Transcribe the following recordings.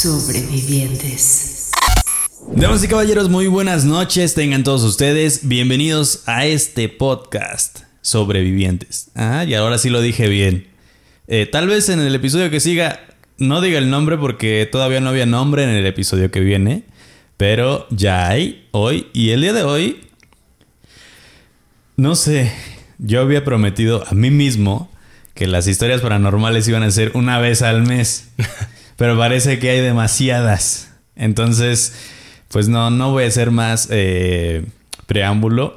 Sobrevivientes. Damas y caballeros, muy buenas noches. Tengan todos ustedes bienvenidos a este podcast Sobrevivientes. Ah, y ahora sí lo dije bien. Eh, tal vez en el episodio que siga no diga el nombre porque todavía no había nombre en el episodio que viene. Pero ya hay hoy. Y el día de hoy, no sé, yo había prometido a mí mismo que las historias paranormales iban a ser una vez al mes. Pero parece que hay demasiadas. Entonces, pues no, no voy a hacer más eh, preámbulo.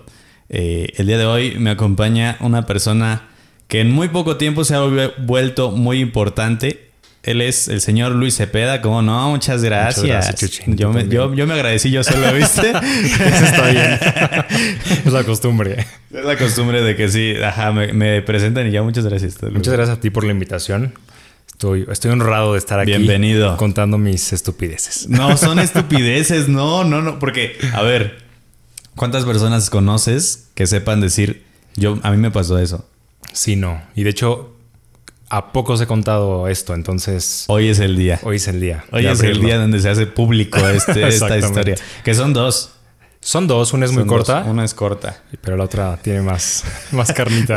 Eh, el día de hoy me acompaña una persona que en muy poco tiempo se ha vuelto muy importante. Él es el señor Luis Cepeda, ¿cómo no? Muchas gracias. gracias, Chuchín, yo, me, yo, yo me agradecí yo solo, ¿viste? Eso está bien. es la costumbre. es la costumbre de que sí, ajá, me, me presentan y ya muchas gracias. Muchas gracias a ti por la invitación. Estoy, estoy honrado de estar aquí. Bienvenido. Contando mis estupideces. No, son estupideces, no, no, no, porque, a ver, ¿cuántas personas conoces que sepan decir, yo, a mí me pasó eso? Sí, no. Y de hecho, a pocos he contado esto, entonces Hoy es el día. hoy es el día. Hoy es el día donde se hace público este- esta historia. Que son dos. Son dos, una es muy Son dos. corta, Una es corta. pero la otra tiene más, más carnita.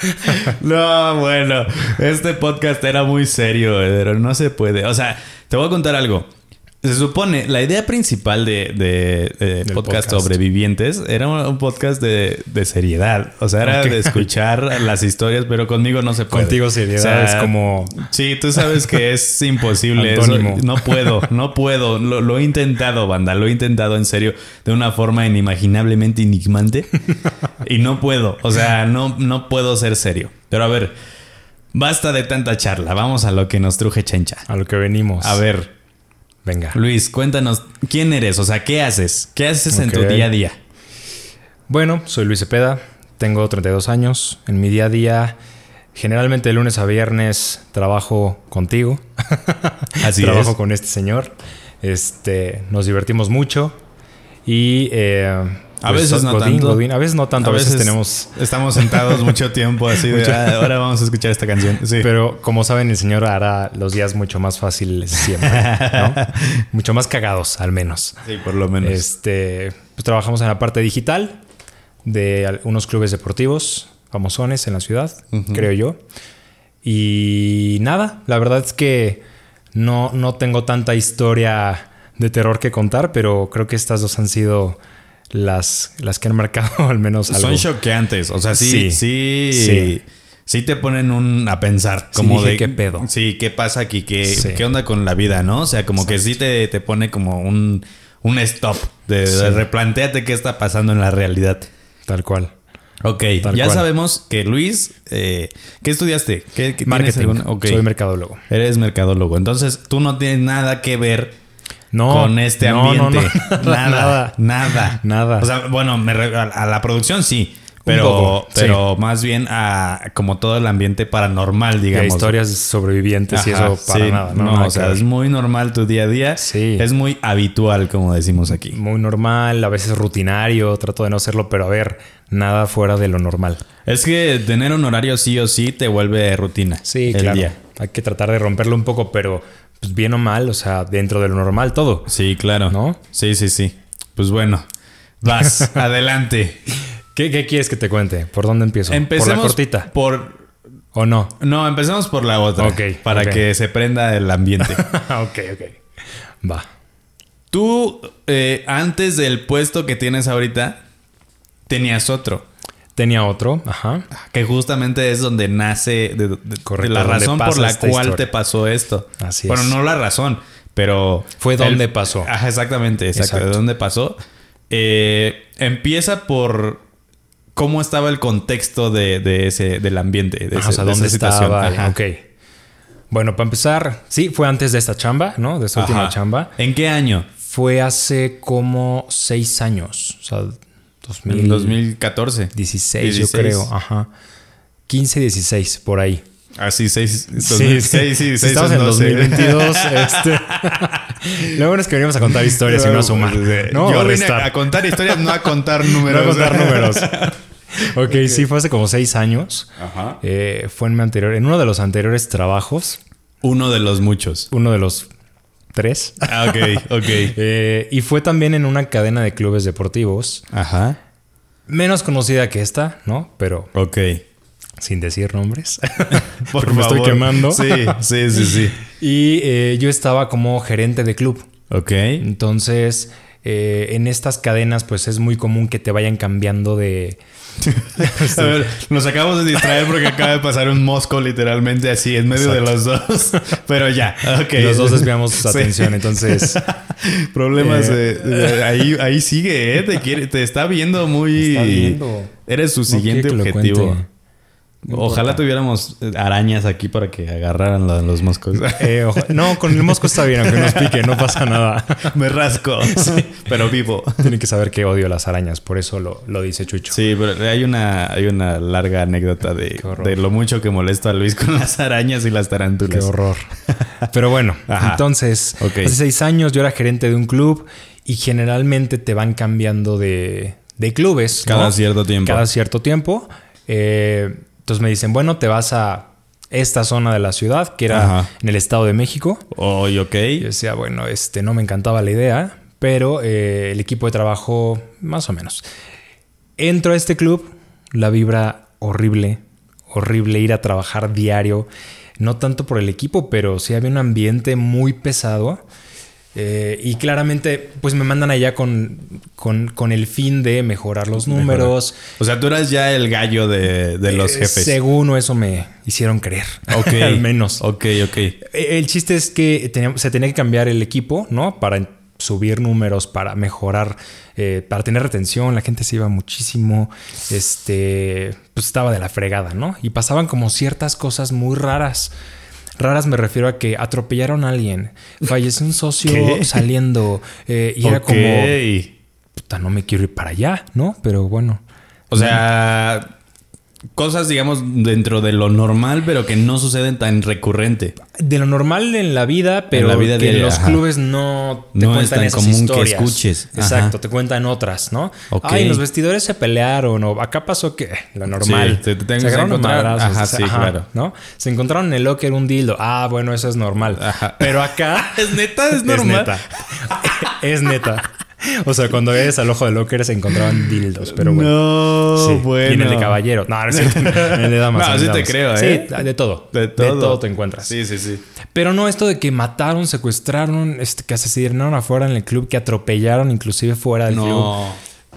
No, bueno, este podcast era muy serio, pero no se puede. O sea, te voy a contar algo. Se supone, la idea principal de, de- de Del podcast, podcast. sobrevivientes era un, podcast de, de seriedad. O sea, era de escuchar las historias, pero conmigo no se puede. Contigo seriedad O sea, es como... Sí, tú sabes que es imposible. eso. No puedo, no puedo. Lo, lo he intentado, banda. Lo he intentado en serio de una forma inimaginablemente enigmante. y no puedo. O sea, no, no puedo ser serio. Pero a ver, basta de tanta charla. Vamos a lo que nos truje chencha. A lo que venimos. A ver, Venga. Luis, cuéntanos, ¿quién eres? O sea, ¿qué haces? ¿Qué haces en tu día a día? Bueno, soy Luis Cepeda, tengo 32 años. En mi día a día, generalmente de lunes a viernes, trabajo contigo. Así trabajo es. con este señor. Este, nos divertimos mucho. Y eh, A pues, veces no Godín, tanto. Godín. A veces no tanto, a, veces, tenemos. Estamos sentados mucho tiempo así de, "Ah, ahora vamos a escuchar esta canción. Sí. Pero como saben, el señor hará los días mucho más fáciles siempre, ¿no? mucho más cagados, al menos. sí, por lo menos. Este, pues trabajamos en la parte digital de unos clubes deportivos famosones en la ciudad, creo yo. Y nada, la verdad es que no, no tengo tanta historia de terror que contar, pero creo que estas dos han sido las, las que han marcado al menos algo. Son choqueantes. O sea, sí, sí, Sí. sí. Sí. te ponen un, a pensar. Sí, Como dije, de ¿qué pedo? Sí, ¿qué pasa aquí? ¿Qué, qué onda con la vida, no? O sea, como que sí te, te pone como un, un stop. De, replantéate qué está pasando en la realidad. Tal cual. Ok, Tal ya cual. sabemos que Luis, eh, ¿qué estudiaste? ¿Qué, qué Marketing. algún- ok. Soy mercadólogo. Eres mercadólogo. Entonces, tú no tienes nada que ver No, con este no, no, ambiente. no. Nada, nada, Nada. Nada. O sea, bueno, me re- a, a la producción sí, pero, poco, sí. pero más bien a como todo el ambiente paranormal, De digamos. historias sobrevivientes y eso para sí, nada. No, o sea, es muy normal tu día a día. Sí. Es muy habitual, como decimos aquí. muy normal, a veces rutinario, trato de no hacerlo, pero a ver, nada fuera de lo normal. Es que tener un horario sí o sí te vuelve rutina. Sí, el claro. día. Hay que tratar de romperlo un poco, pero pues, bien o mal, o sea, dentro de lo normal todo. Sí, claro. ¿No? Sí, sí, sí. Pues bueno, vas, adelante. ¿Qué, qué quieres que te cuente? ¿Por dónde empiezo? Empecemos ¿Por la cortita? Por ¿O no? no, empecemos por la otra. Ok, para que se prenda el ambiente. ok, ok. Va. Tú, eh, antes del puesto que tienes ahorita, tenías otro. Tenía otro, ajá. Que justamente es donde nace de, de- Correcto, de la razón por la cual historia. te pasó esto. Así bueno, es. no la razón, pero... Fue donde pasó. Ajá, exactamente, exacto. Exacto. De dónde pasó. Eh, empieza por cómo estaba el contexto de, de ese, del ambiente, de, Ajá, ese- o sea, de ¿dónde esa estaba? Ajá. Ok. Bueno, para empezar, sí, fue antes de esta chamba, ¿no? De esta última chamba. ¿En qué año? Fue hace como seis años. O sea, 2000, En 2014. 16, yo 16. creo. Ajá. 15, 16, por ahí. Así, 6, Sí, 2006, sí, 6 estamos en 2022. este... Lo bueno es que venimos a contar historias y no a sumar. ¿no? Yo vine a, a contar historias, no a contar No números. a contar números. ok, sí, fue hace como seis años. Ajá. Eh, fue en mi anterior, en uno de los anteriores trabajos, Uno de los muchos. uno de los tres. Ah, ok, ok. Eh, y fue también en una cadena de clubes deportivos, Ajá. menos conocida que esta, ¿no? Pero Ok. sin decir nombres. Por Porque me estoy favor. quemando. Sí, sí, sí, sí. y eh, yo estaba como gerente de club. Ok. Entonces, eh, en estas cadenas, pues es muy común que te vayan cambiando de. A ver, nos acabamos de distraer porque acaba de pasar un mosco literalmente así en medio de los dos. Pero ya, los dos desviamos su Sí. atención. Entonces, Problemas Eh, ahí, ahí sigue, ¿eh? Te, quiere, te está viendo muy... Está viendo. Eres su siguiente objetivo. cuente. Ojalá tuviéramos eh, arañas aquí para que agarraran lo- los moscos. eh, ojo- no, con el mosco está bien, aunque nos pique, no pasa nada. Me rasco, pero vivo. Tienen que saber que odio las arañas, por eso lo, lo dice Chucho. Sí, pero hay una, hay una larga anécdota de, de lo mucho que molesta a Luis con las arañas y las tarántulas. Qué horror. Pero bueno, Ajá. entonces, Ok. hace seis años yo era gerente de un club y generalmente te van cambiando de, de clubes. ¿no? Cada cierto tiempo. Cada cierto tiempo. Eh, entonces me dicen, bueno, te vas a esta zona de la ciudad, que era Ajá. en el Estado de México. Oye, ok. Yo decía, bueno, este no me encantaba la idea, pero eh, el equipo de trabajo, más o menos. Entro a este club, la vibra horrible, horrible ir a trabajar diario. No tanto por el equipo, pero sí había un ambiente muy pesado. Eh, y claramente, pues me mandan allá con, con, con el fin de mejorar los números. O sea, tú eras ya el gallo de, de los Eh, jefes. Según eso me hicieron creer. Ok. Al menos. Ok, ok. Eh, El chiste es que teníamos- se tenía que cambiar el equipo, ¿no? Para subir números, para mejorar, eh, para tener retención. La gente se iba muchísimo. Este, pues estaba de la fregada, ¿no? Y pasaban como ciertas cosas muy raras. Raras me refiero a que atropellaron a alguien, falleció un socio ¿Qué? saliendo eh, y era como, puta, no me quiero ir para allá, ¿no? Pero bueno. O sea, cosas, digamos, dentro de lo normal, pero que no suceden tan recurrente. De lo normal en la vida, pero la vida que en diaria, los ajá. clubes no te No es cuentan tan esas común que escuches. Ajá. Exacto, te cuentan otras, ¿no? Ok. Ay, los vestidores se pelearon o acá pasó que lo normal. Sí, te- te que a encontrar- ajá, sí, claro. ¿no? Se encontraron en el locker un dildo. Ah, bueno, eso es normal. Ajá. Pero acá ¿Es neta? ¿Es es normal? neta. es neta. O sea, cuando eres al ojo del locker se encontraban dildos, pero bueno. No, Sí. bueno. Y en el de caballero. No, no es cierto. En el de damas. No, sí de te creo, ¿eh? Sí, de todo. De todo. te encuentras. Sí, sí, sí. Pero no esto de que mataron, secuestraron, este, que asesinaron afuera en el club, que atropellaron inclusive fuera del club.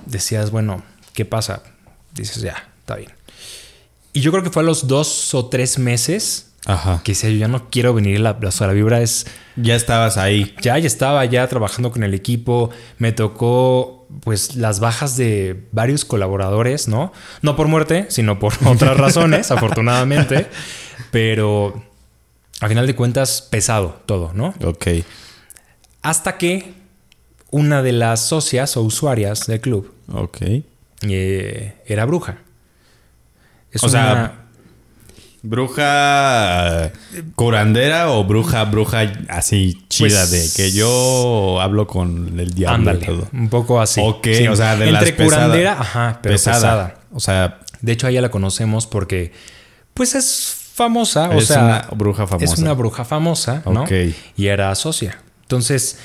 Decías, bueno, ¿qué pasa? Dices, ya, está bien. Y yo creo que fue a los dos o tres meses Ajá. que decía, yo ya no quiero venir, la, o sea, la vibra es... Ya estabas ahí. Ya, ya estaba ya trabajando con el equipo, me tocó pues las bajas de varios colaboradores, ¿no? No por muerte, sino por otras razones, afortunadamente, pero a final de cuentas pesado todo, ¿no? Ok. Hasta que una de las socias o usuarias del club Ok. eh, era bruja. Es O sea, una- ¿Bruja curandera o bruja, bruja así chida Pues- de que yo hablo con el diablo ándale, y todo? un poco así. Ok, Sí, o sea, de entre las pesada. curandera, ajá, pero pesada. O sea, De hecho, a ella la conocemos porque, pues es famosa, o Es sea, una bruja famosa. Es una bruja famosa, ¿no? Ok. Y era socia. Entonces,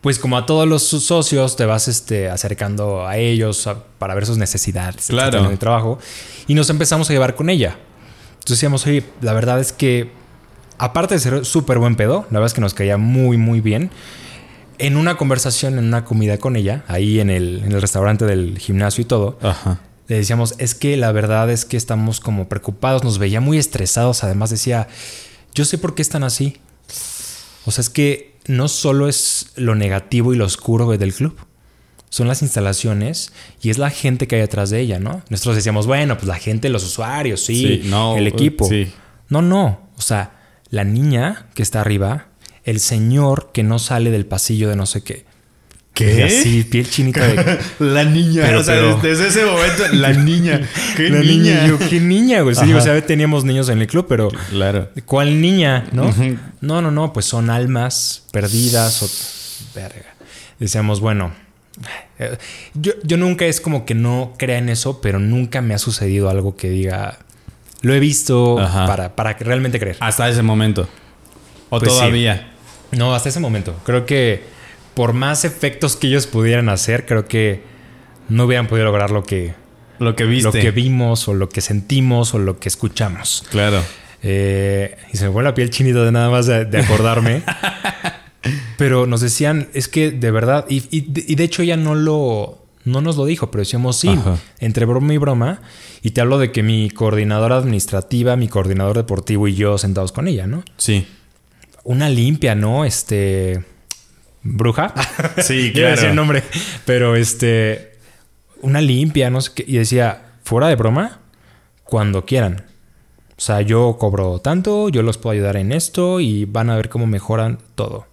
pues como a todos los socios te vas este, acercando a ellos a- para ver sus necesidades Claro. en el trabajo y nos empezamos a llevar con ella. Entonces decíamos, oye, la verdad es que aparte de ser súper buen pedo, la verdad es que nos caía muy, muy bien. En una conversación, en una comida con ella, ahí en el, en el restaurante del gimnasio y todo, ajá. le decíamos, es que la verdad es que estamos como preocupados, nos veía muy estresados, además decía, yo sé por qué están así. O sea, es que no solo es lo negativo y lo oscuro del club, son las instalaciones y es la gente que hay atrás de ella, ¿no? Nosotros decíamos, bueno, pues la gente, los usuarios, sí, Sí, no, el equipo. sí. No, no, o sea, la niña que está arriba, el señor que no sale del pasillo de no sé qué. ¿Qué? Así, piel chinita de... La niña. Pero- o sea, pero- desde ese momento, la niña. ¿Qué La niña? Yo, ¿qué niña, güey? Sí, o sea, teníamos niños en el club, pero... Claro. ¿Cuál niña? ¿No? No, no, no, pues son almas perdidas o... Verga. Decíamos, bueno... Yo, yo nunca es como que no crea en eso, pero nunca me ha sucedido algo que diga... Lo he visto Ajá. para, para realmente creer. Hasta ese momento. O Pues sí. todavía. No, hasta ese momento. Creo que por más efectos que ellos pudieran hacer, creo que no hubieran podido lograr lo que, Lo que viste. lo que vimos o lo que sentimos o lo que escuchamos. Claro. Eh, y se me pone la piel chinita de nada más de, de acordarme. pero nos decían, es que de verdad, y, y de- y de hecho ella no lo, no nos lo dijo, pero decíamos sí, Ajá. entre broma y broma. Y te hablo de que mi coordinadora administrativa, mi coordinador deportivo y yo sentados con ella, ¿no? Sí. Una limpia, ¿no? Este. Bruja. Sí, a decir el claro. nombre. Pero este. Una limpia, no sé qué. Y decía, fuera de broma, cuando quieran. O sea, yo cobro tanto, yo los puedo ayudar en esto y van a ver cómo mejoran todo.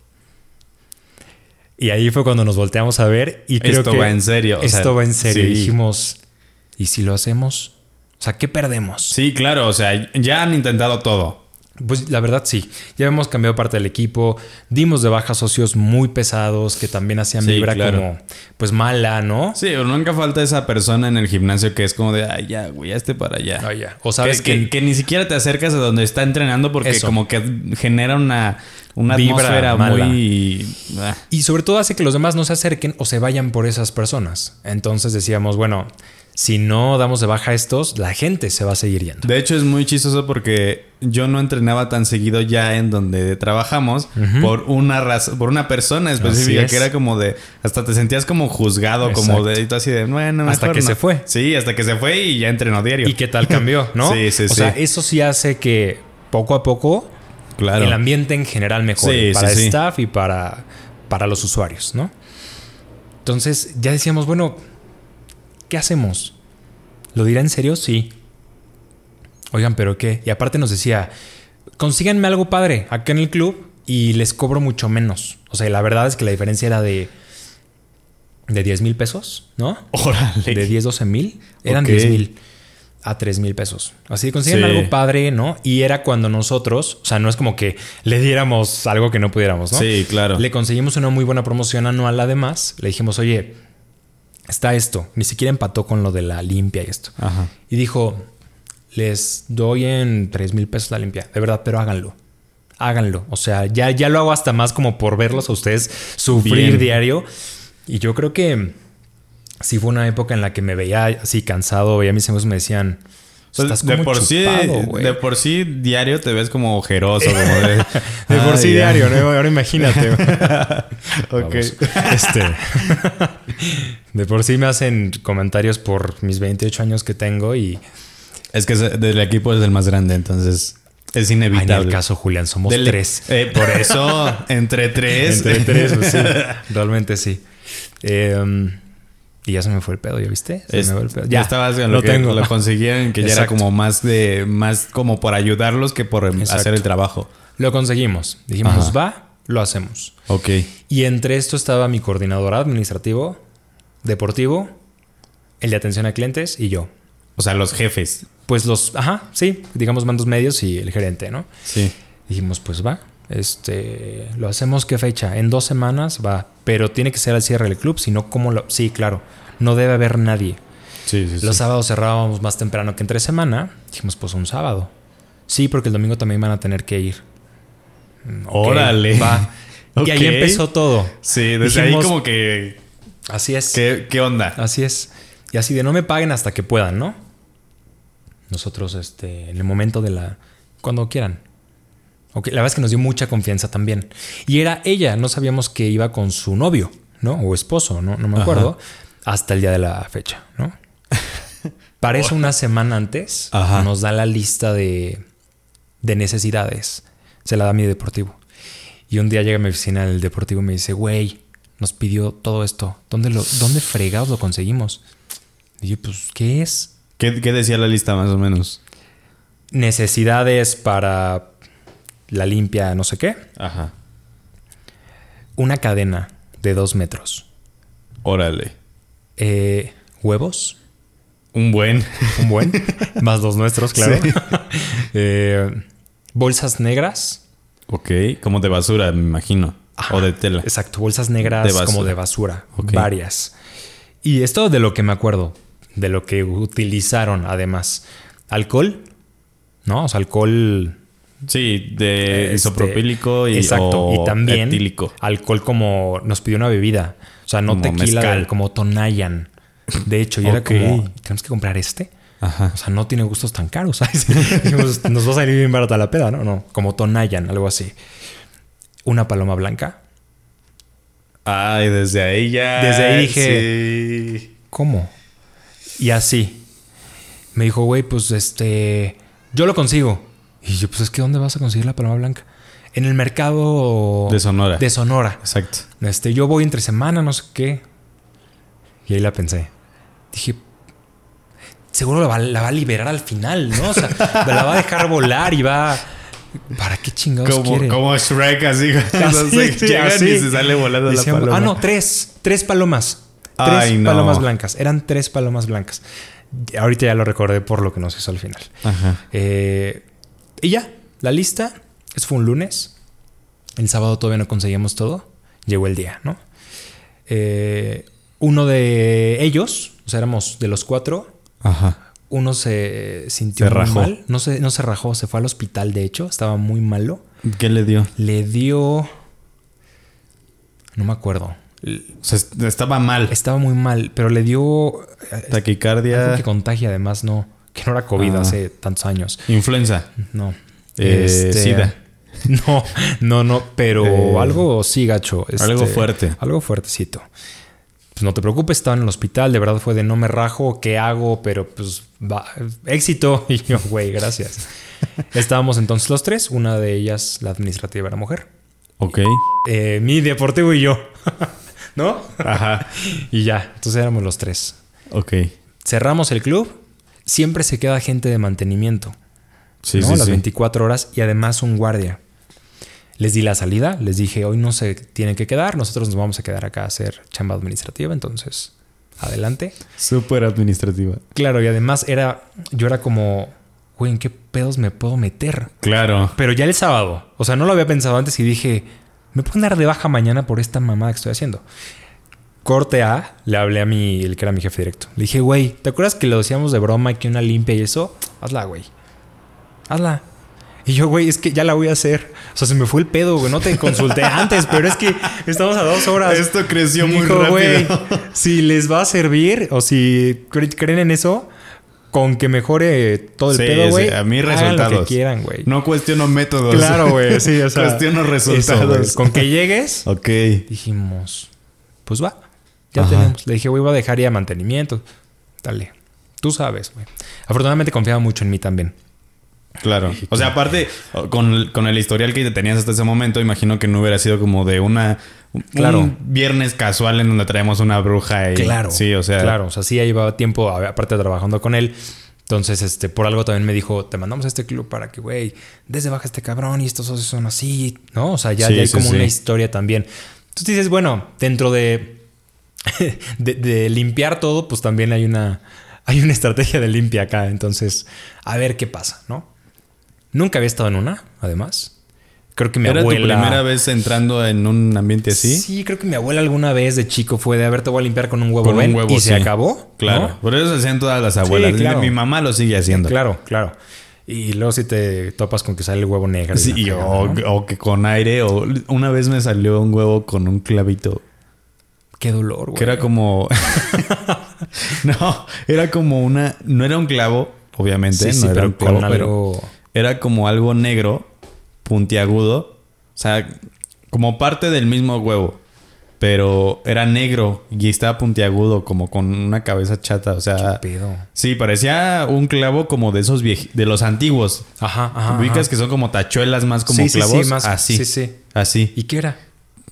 Y ahí fue cuando nos volteamos a ver y creo Esto que va en serio, o Esto sea, va en serio. sí. Y dijimos, ¿y si lo hacemos? O sea, ¿qué perdemos? Sí, claro. O sea, ya han intentado todo. Pues la verdad sí, ya hemos cambiado parte del equipo, dimos de baja socios muy pesados que también hacían Sí, vibra claro. como pues mala, ¿no? Sí, pero nunca falta esa persona en el gimnasio que es como de, ay, ya, güey, ya esté para allá. Ah. O sabes que, que, ni siquiera te acercas a donde está entrenando porque Eso. como que genera una, una Vibra atmósfera mala. muy... ah. y sobre todo hace que los demás no se acerquen o se vayan por esas personas. Entonces decíamos, bueno, si no damos de baja a estos, la gente se va a seguir yendo. De hecho, es muy chistoso porque yo no entrenaba tan seguido ya en donde trabajamos por una razón, por una persona específica es. que era como de, hasta te sentías como juzgado, como de, así de, bueno, Hasta que no". se fue. Sí, hasta que se fue y ya entrenó diario. ¿Y qué tal cambió, no? Sí, sí, o sí. sea, eso sí hace que poco a poco claro. el ambiente en general mejore Sí, para sí. staff y para, para los usuarios, ¿no? Entonces ya decíamos, bueno, ¿qué hacemos? ¿Lo dirá en serio? Sí. Oigan, ¿pero qué? Y aparte nos decía, consíganme algo padre acá en el club y les cobro mucho menos. O sea, la verdad es que la diferencia era de, de 10 mil pesos, ¿no? Órale. De 10, 12 mil. Eran Ok. 10 mil a 3 mil pesos. Así consiguen Sí. algo padre, ¿no? Y era cuando nosotros, o sea, no es como que le diéramos algo que no pudiéramos, ¿no? Sí, claro. Le conseguimos una muy buena promoción anual además. Le dijimos, oye, está esto. Ni siquiera empató con lo de la limpia y esto. Ajá. Y dijo, les doy en 3 mil pesos la limpia. De verdad, pero háganlo. Háganlo. O sea, ya, ya lo hago hasta más como por verlos a ustedes sufrir Bien. diario. Y yo creo que sí fue una época en la que me veía así cansado. Veía a mis amigos me decían, estás de por sí, chupado, güey". de por sí diario te ves como ojeroso, como de, De por sí ya. diario, ¿no? Ahora imagínate. Ok. Este. de por sí me hacen comentarios por mis 28 años que tengo y. Es que del equipo es el más grande, entonces es Ay, en inevitable. el caso, Julián, somos Del- tres. Eh, por eso, entre tres. Entre tres, pues sí. Realmente sí. Eh, y ya se me fue el pedo, ¿ya viste? Se Es- me fue el pedo. ya estabas en lo, lo que tengo. lo consiguieron, que ya era como más de, más como por ayudarlos que por em- Exacto. hacer el trabajo. Lo conseguimos. Dijimos, Ajá. va, lo hacemos. Ok. Y entre esto estaba mi coordinador administrativo, deportivo, el de atención a clientes y yo. O sea, los jefes. Pues los, ajá, sí, digamos mandos medios y el gerente, ¿no? Sí. Dijimos, pues va. Este, lo hacemos qué fecha? En dos semanas va, pero tiene que ser al cierre del club, si no, ¿cómo lo? Sí, claro, no debe haber nadie. Sí, sí, sí. Los sábados cerrábamos más temprano que entre semana. Dijimos, pues un sábado. Sí, porque el domingo también van a tener que ir. Mm, Órale. Va. Y ahí empezó todo. Sí, desde Dijimos, ahí como que... Así es. ¿qué, ¿Qué onda? Así es. Y así de no me paguen hasta que puedan, ¿no? Nosotros, este, en el momento de la. Cuando quieran. Ok, la verdad es que nos dio mucha confianza también. Y era ella, no sabíamos que iba con su novio, ¿no? O esposo, ¿no? No me acuerdo. Hasta el día de la fecha, ¿no? Para eso, una semana antes, Ajá. nos da la lista de, de necesidades. Se la da mi deportivo. Y un día llega a mi oficina el deportivo y me dice, güey, nos pidió todo esto. ¿Dónde, lo, ¿Dónde fregados lo conseguimos? Y yo, pues, ¿qué es? ¿Qué, qué decía la lista más o menos? Necesidades para la limpia, no sé qué. Ajá. Una cadena de dos metros. Órale. Eh, huevos. Un buen. Un buen. más dos nuestros, claro. Eh, bolsas negras. Ok. Como de basura, me imagino. Ajá, o de tela. Exacto, bolsas negras De como de basura. Varias. Y esto de lo que me acuerdo. De lo que utilizaron, además. Alcohol. ¿No? O sea, alcohol. Sí, de este, isopropílico y, Exacto. o y también etílico. alcohol como. Nos pidió una bebida. O sea, no Como tequila, mezcal. como Tonayan. De hecho, y era Ok. como. Tenemos que comprar este. Ajá. O sea, no tiene gustos tan caros. ¿sabes? Dijimos, Nos va a salir bien barata la peda, ¿no? No, como Tonayan, algo así. Una paloma blanca. Ay, desde ahí ya. Desde ahí dije- sí. ¿Cómo? Y así. Me dijo, güey, pues este. Yo lo consigo. Y yo, pues es que ¿dónde vas a conseguir la paloma blanca? En el mercado. De Sonora. De Sonora. Exacto. Este, yo voy entre semana, no sé qué. Y ahí la pensé. Dije, seguro la va, la va a liberar al final, ¿no? O sea, la va a dejar volar y va. ¿Para qué chingados Como, quiere? como Shrek, así. Así, sí, así. y se sale volando la Decíamos- paloma. Ah, no, tres. Tres palomas. Tres Ay, no. palomas blancas. Eran tres palomas blancas. Ahorita ya lo recordé por lo que nos hizo al final. Ajá. Eh, y ya, la lista. Eso fue un lunes. El sábado todavía no conseguíamos todo. Llegó el día, ¿no? Eh, uno de ellos, o sea, éramos de los cuatro. Ajá. Uno se sintió Se muy rajó. mal. No se, no se rajó, se fue al hospital, de hecho. Estaba muy malo. ¿Qué le dio? Le dio. No me acuerdo. O sea, estaba mal. Estaba muy mal, pero le dio. eh, Taquicardia. Algo que contagia, además, no. Que no era COVID Ah. hace tantos años. Influenza. No. Eh, SIDA. No, no, no, pero Eh, algo sí, gacho. este, algo fuerte. Algo fuertecito. Pues no te preocupes, estaba en el hospital. De verdad fue de no me rajo, ¿qué hago? Pero pues va, éxito. Y yo, güey, gracias. Estábamos entonces los tres. Una de ellas, la administrativa, era mujer. Ok. Eh, mi deportivo y yo. ¿No? Ajá. Y ya, entonces éramos los tres. Ok. Cerramos el club. Siempre se queda gente de mantenimiento. Sí, ¿no? sí, Las sí. 24 horas y además un guardia. Les di la salida, les dije, hoy no se tienen que quedar, nosotros nos vamos a quedar acá a hacer chamba administrativa, entonces, adelante. Súper administrativa. Claro, y además era, yo era como, güey, ¿en qué pedos me puedo meter? Claro. Pero ya el sábado, o sea, no lo había pensado antes y dije, me puedo dar de baja mañana por esta mamada que estoy haciendo. Corte A, le hablé a mi, el que era mi jefe directo. Le dije, güey, ¿te acuerdas que lo decíamos de broma, que una limpia y eso? Hazla, güey. Hazla. Y yo, güey, es que ya la voy a hacer. O sea, se me fue el pedo, güey. No te consulté antes, pero es que estamos a dos horas. Esto creció Me muy dijo, rápido. "Güey, si les va a servir o si cre- creen en eso, con que mejore todo el Sí, pedo, güey. sí, a mí hagan resultados. Lo que quieran, güey. No cuestiono métodos. Claro, güey. Sí, o sea. Cuestiono resultados. Con que llegues, Ok. dijimos, pues va. Ya Ajá. tenemos. Le dije, güey, voy a dejar ya mantenimiento. Dale. Tú sabes, güey. Afortunadamente confiaba mucho en mí también. Claro. O sea, aparte, con, con el historial que tenías hasta ese momento, imagino que no hubiera sido como de una. un Claro. viernes casual en donde traemos una bruja y. Claro. Sí, o sea. Claro. O sea, sí, ya llevaba tiempo, aparte trabajando con él. Entonces, este, por algo también me dijo, te mandamos a este club para que, güey, desde baja este cabrón y estos socios son así, ¿no? O sea, ya, Sí, ya hay sí, como sí. una historia también. Entonces dices, bueno, dentro de, de, de limpiar todo, pues también hay una, hay una estrategia de limpia acá. Entonces, a ver qué pasa, ¿no? Nunca había estado en una, además. Creo que mi ¿Era abuela... tu primera vez entrando en un ambiente así? Sí, creo que mi abuela alguna vez de chico fue de, a ver, te voy a limpiar con un huevo, Con un ven", huevo, y se acabó. Claro. ¿no? Por eso se hacían todas las abuelas. claro. Mi mamá lo sigue haciendo. Claro, claro. Y luego si te topas con que sale el huevo negro. Sí, y o, ¿no? o que con aire. O una vez me salió un huevo con un clavito. Qué dolor, güey. Que era como. no, era como una. No era un clavo, obviamente. Sí, no sí, era un clavo, pero algo... era como algo negro, puntiagudo. O sea, como parte del mismo huevo. Pero era negro y estaba puntiagudo, como con una cabeza chata. O sea. ¿Qué pedo? Sí, parecía un clavo como de esos vieji- de los antiguos. Ajá, ajá. Ubicas ajá. que son como tachuelas más como Sí, sí, sí, clavos. más- Así. sí, sí. Así. ¿Y qué era?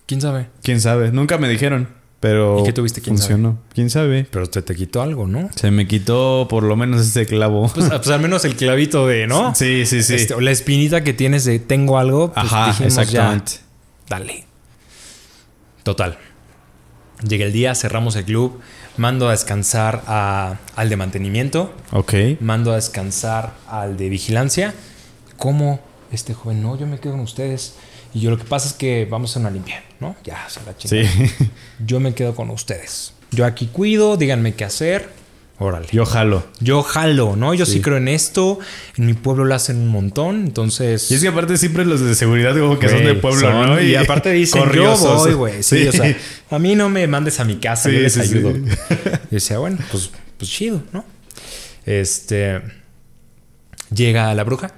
¿Quién sabe? ¿Quién sabe? Nunca me dijeron. Pero ¿Y qué tuviste? ¿Quién funcionó. ¿Quién sabe? Pero te, te quitó algo, ¿no? Se me quitó por lo menos ese clavo. Pues, pues al menos el clavito de, ¿no? Sí, sí, sí. Este, o la espinita que tienes de tengo algo, pues Ajá, dijimos ya, exactamente. dale. Total. Llega el día, cerramos el club, mando a descansar a- al de mantenimiento, Ok. mando a descansar al de vigilancia. ¿Cómo? Este joven, no, yo me quedo con ustedes. Y yo lo que pasa es que vamos a una limpia, ¿no? Ya, se la Sí. chingada. Yo me quedo con ustedes. Yo aquí cuido, díganme qué hacer. Órale. Yo jalo. Yo jalo, ¿no? Yo sí. Sí. creo en esto. En mi pueblo lo hacen un montón. Entonces. Y es que aparte siempre los de seguridad como que son de pueblo, son- ¿no? Y, aparte dicen, yo corriosos. voy, güey. Sí, o sea, a mí no me mandes a mi casa, Sí, yo les sí, sí. ayudo. Y decía, bueno, pues, pues chido, ¿no? Este. Llega la bruja.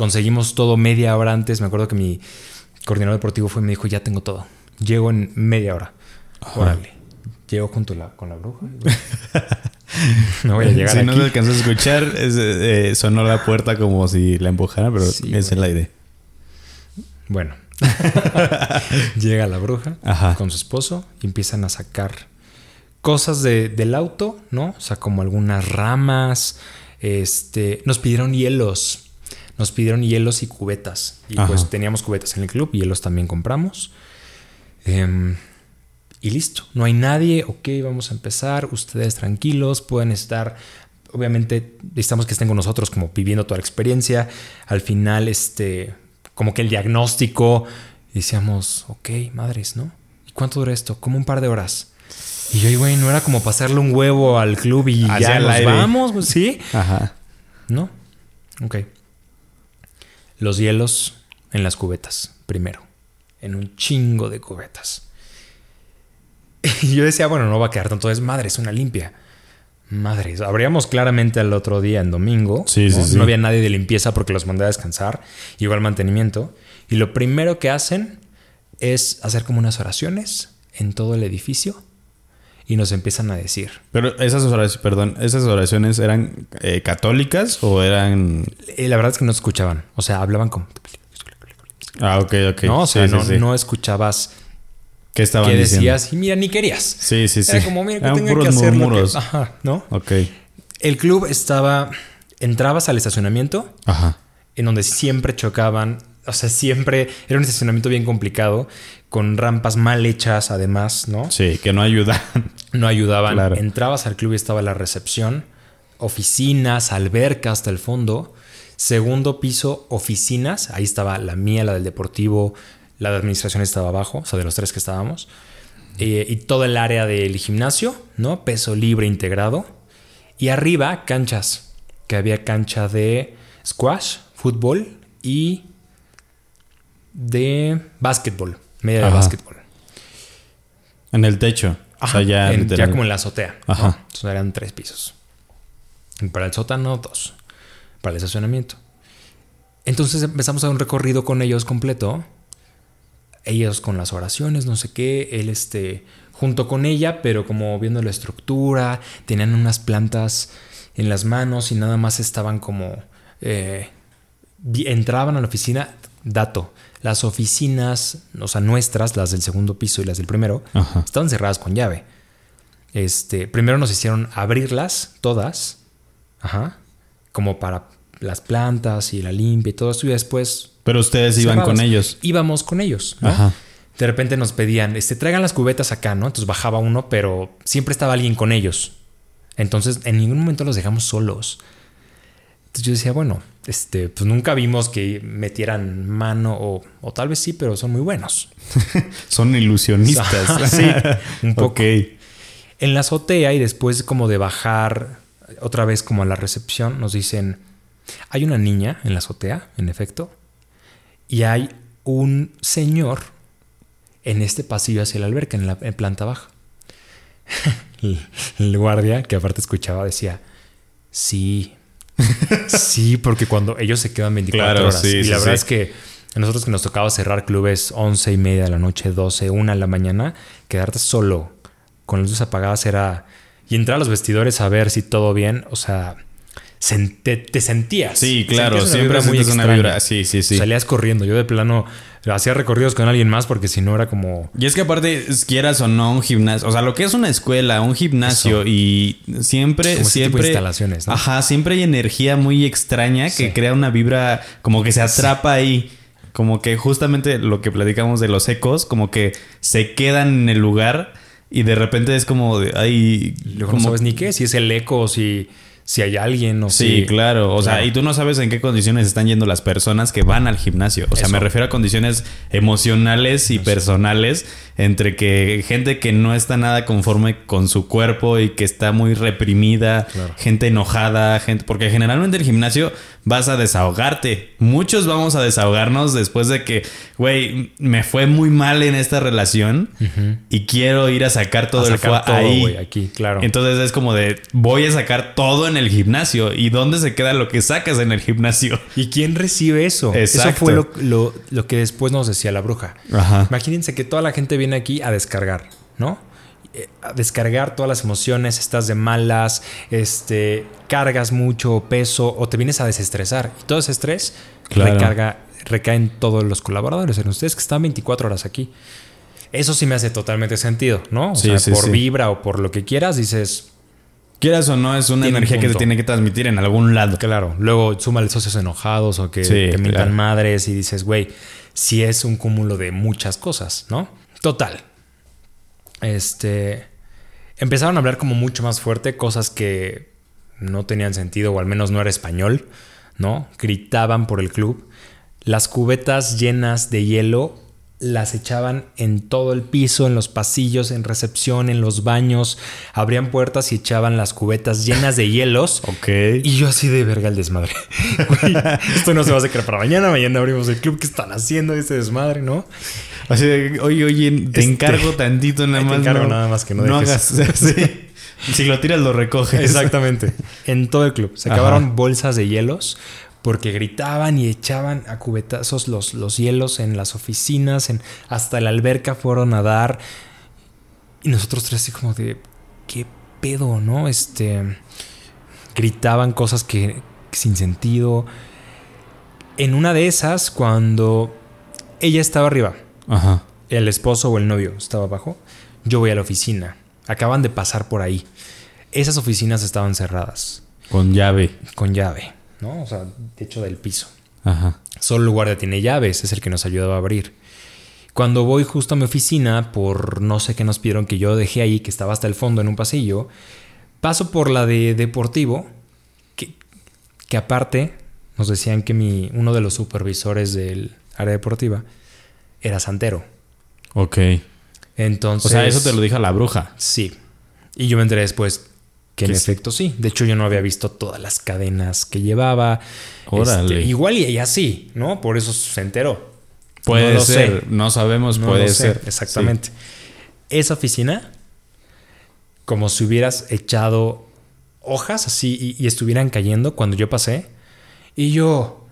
Conseguimos todo media hora antes. Me acuerdo que mi coordinador deportivo fue y me dijo, ya tengo todo. Llego en media hora. Órale. Llego junto la- con la bruja. no voy a llegar si aquí. no se alcanzó a escuchar, es, eh, sonó la puerta como si la empujara, pero Sí, es el aire. Bueno. Llega la bruja Ajá. con su esposo y empiezan a sacar cosas de- del auto, ¿no? O sea, como algunas ramas. Este. Nos pidieron hielos. Nos pidieron hielos y cubetas. Y Ajá. pues teníamos cubetas en el club, hielos también compramos. Em, y listo. No hay nadie. Ok, vamos a empezar. Ustedes tranquilos, pueden estar. Obviamente, necesitamos que estén con nosotros, como viviendo toda la experiencia. Al final, este. Como que el diagnóstico. Decíamos, ok, madres, ¿no? ¿Y cuánto dura esto? Como un par de horas. Y yo, "Ay, güey, no era como pasarle un huevo al club y ya nos aire. vamos, pues, ¿sí? Ajá. ¿No? Ok. Los hielos en las cubetas, primero. En un chingo de cubetas. Y yo decía, bueno, no va a quedar tanto. Es madre, es una limpia. Madre, abríamos claramente al otro día, en domingo. Sí, ¿no? sí, sí. No había nadie de limpieza porque los mandé a descansar. Igual mantenimiento. Y lo primero que hacen es hacer como unas oraciones en todo el edificio. Y nos empiezan a decir, Pero esas oraciones, perdón, esas oraciones eran eh, católicas o eran. Eh, la verdad es que no escuchaban. O sea, hablaban como... Ah, ok, ok. No, o sea, Sí, no, sí. no escuchabas ¿Qué estaban que diciendo? decías y mira, ni querías. Sí, sí, sí. Era como, mira, que Eran tenga que hacer lo que- murmuros. Ajá, ¿no? Ok. El club estaba... Entrabas al estacionamiento Ajá. en donde siempre chocaban. O sea, siempre... Era un estacionamiento bien complicado. Con rampas mal hechas, además, ¿no? Sí, que no ayudan. No ayudaban. Claro. Entrabas al club y estaba la recepción, oficinas, alberca hasta el fondo. Segundo piso, oficinas. Ahí estaba la mía, la del deportivo, la de administración estaba abajo, o sea, de los tres que estábamos. Eh, y todo el área del gimnasio, ¿no? Peso libre integrado. Y arriba, canchas. Que había cancha de squash, fútbol y de básquetbol. Media de básquetbol. En el techo. O sea, ya, en- ya como en la azotea. Ajá. Entonces eran tres pisos. Y para el sótano, dos. Para el estacionamiento. Entonces empezamos a dar un recorrido con ellos completo. Ellos con las oraciones, no sé qué. Él, este, junto con ella, pero como viendo la estructura. Tenían unas plantas en las manos y nada más estaban como. eh, entraban a la oficina. Dato. Las oficinas, o sea, nuestras, las del segundo piso y las del primero, Ajá. estaban cerradas con llave. Este, primero nos hicieron abrirlas todas, ajá, como para las plantas y la limpia y todo esto y después Pero ustedes iban con ellos. Íbamos con ellos, ¿no? Ajá. De repente nos pedían, este, traigan las cubetas acá, ¿no? Entonces bajaba uno, pero siempre estaba alguien con ellos. Entonces, en ningún momento los dejamos solos. Entonces yo decía, bueno, este, pues nunca vimos que metieran mano o, o tal vez sí, pero son muy buenos. Son ilusionistas. Sí, un poco. En la azotea y después como de bajar otra vez como a la recepción, nos dicen, hay una niña en la azotea, en efecto, y hay un señor en este pasillo hacia la alberca, en la en planta baja. el, el guardia, que aparte escuchaba, decía, sí, sí, porque cuando ellos se quedan 24 Claro, horas. sí, y sí, la verdad sí. es que a nosotros que nos tocaba cerrar clubes 11 y media de la noche, 12, 1 de la mañana, quedarte solo con las luces apagadas era... Y entrar a los vestidores a ver si todo bien, o sea, te, te sentías. Sí, claro, Sentías siempre muy una vibra. Sí, sí, sí. Salías corriendo. Yo de plano hacía recorridos con alguien más porque si no era como... Y es que aparte, quieras o no, un gimnasio, o sea, lo que es una escuela, un gimnasio y siempre, Como ese tipo de siempre... instalaciones, ¿no? Ajá, siempre hay energía muy extraña que Sí. crea una vibra como que se atrapa ahí. Como que justamente lo que platicamos de los ecos, como que se quedan en el lugar y de repente es como de ahí... Luego como- no sabes ni qué, si es el eco si, si hay alguien o Sí, si... claro. O sea, Claro. y tú no sabes en qué condiciones están yendo las personas que van al gimnasio. O sea, Eso. me refiero a condiciones emocionales y personales entre que gente que no está nada conforme con su cuerpo y que está muy reprimida, Claro. gente enojada, gente porque generalmente el gimnasio vas a desahogarte. Muchos vamos a desahogarnos después de que, güey, me fue muy mal en esta relación y quiero ir a sacar todo A el sacar fuá todo, ahí. güey, aquí, claro. Entonces es como de voy a sacar todo en el gimnasio. ¿Y dónde se queda lo que sacas en el gimnasio? ¿Y quién recibe eso? Eso fue lo, lo- lo que después nos decía la bruja. Ajá. Imagínense que toda la gente viene aquí a descargar, ¿no? Eh, A descargar todas las emociones, estás de malas, este, cargas mucho peso o te vienes a desestresar. Y todo ese estrés Claro. recarga, recae en todos los colaboradores, en ustedes que están 24 horas aquí. Eso sí me hace totalmente sentido, ¿no? O Sí, sea, sí, por sí. vibra o por lo que quieras, dices, Quieras o no, es una Tiene un energía que se tiene que transmitir en algún lado. Claro, luego súmale socios enojados o que Sí, te mientan madres y dices, güey, si es un cúmulo de muchas cosas, ¿no? Total. Este. Empezaron a hablar como mucho más fuerte, cosas que no tenían sentido, o al menos no era español, ¿no? Gritaban por el club. Las cubetas llenas de hielo las echaban en todo el piso, en los pasillos, en recepción, en los baños. Abrían puertas y echaban las cubetas llenas de hielos. Ok. Y yo así de verga el desmadre. Güey, esto no se va a sacar para mañana. Mañana abrimos el club. ¿Qué están haciendo ese desmadre, no? Así de, oye, oye, te Este, encargo tantito nada ahí te más. encargo nada más que no dejes. hagas. sí. Si lo tiras, lo recoges. Exactamente. En todo el club. Se Ajá. acabaron bolsas de hielos porque gritaban y echaban a cubetazos los, los hielos en las oficinas, en, hasta la alberca fueron a dar. Y nosotros tres así como de, ¿qué pedo, no? Este, gritaban cosas que sin sentido. En una de esas, cuando ella estaba arriba, Ajá. el esposo o el novio estaba abajo, yo voy a la oficina. Acaban de pasar por ahí. Esas oficinas estaban cerradas, Con llave. con llave, ¿no? O sea, techo del piso. Ajá. Solo el guardia tiene llaves, es el que nos ayudaba a abrir. Cuando voy justo a mi oficina, por no sé qué nos pidieron que yo dejé ahí, que estaba hasta el fondo en un pasillo, paso por la de deportivo, que, que aparte nos decían que mi, uno de los supervisores del área deportiva era santero. Ok. Entonces, O sea, eso te lo dijo la bruja. Sí. Y yo me enteré después que en efecto sí. De hecho, yo no había visto todas las cadenas que llevaba. Órale. Este, igual y ella sí, ¿no? Por eso se enteró. Puede No ser. sé. No sabemos, No puede sé, ser. Exactamente. Esa oficina, como si hubieras echado hojas así y, y estuvieran cayendo cuando yo pasé. Y yo,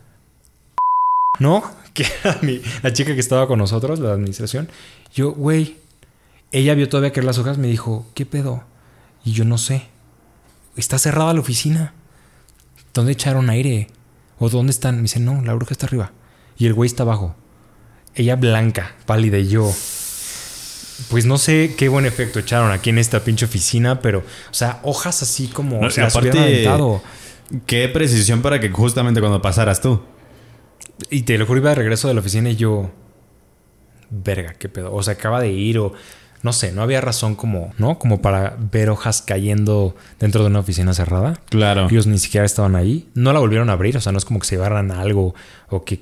¿no? Que era mi- la chica que estaba con nosotros, la administración. Yo, güey, ella vio todavía caer las hojas, me dijo, ¿qué pedo? Y yo no sé. Está cerrada la oficina. ¿Dónde echaron aire? ¿O dónde están? Me dice, no, la bruja está arriba. Y el güey está abajo. Ella blanca, pálida y yo. Pues no sé qué buen efecto echaron aquí en esta pinche oficina, pero, o sea, hojas así como No, se las aparte- aventado. Qué precisión para que justamente cuando pasaras tú. Y te lo juro, iba de regreso de la oficina y yo. Verga, qué pedo. O sea, acaba de ir o. No sé, no había razón como, ¿no? Como para ver hojas cayendo dentro de una oficina cerrada. Claro. Ellos ni siquiera estaban ahí. No la volvieron a abrir. O sea, no es como que se llevaran algo o que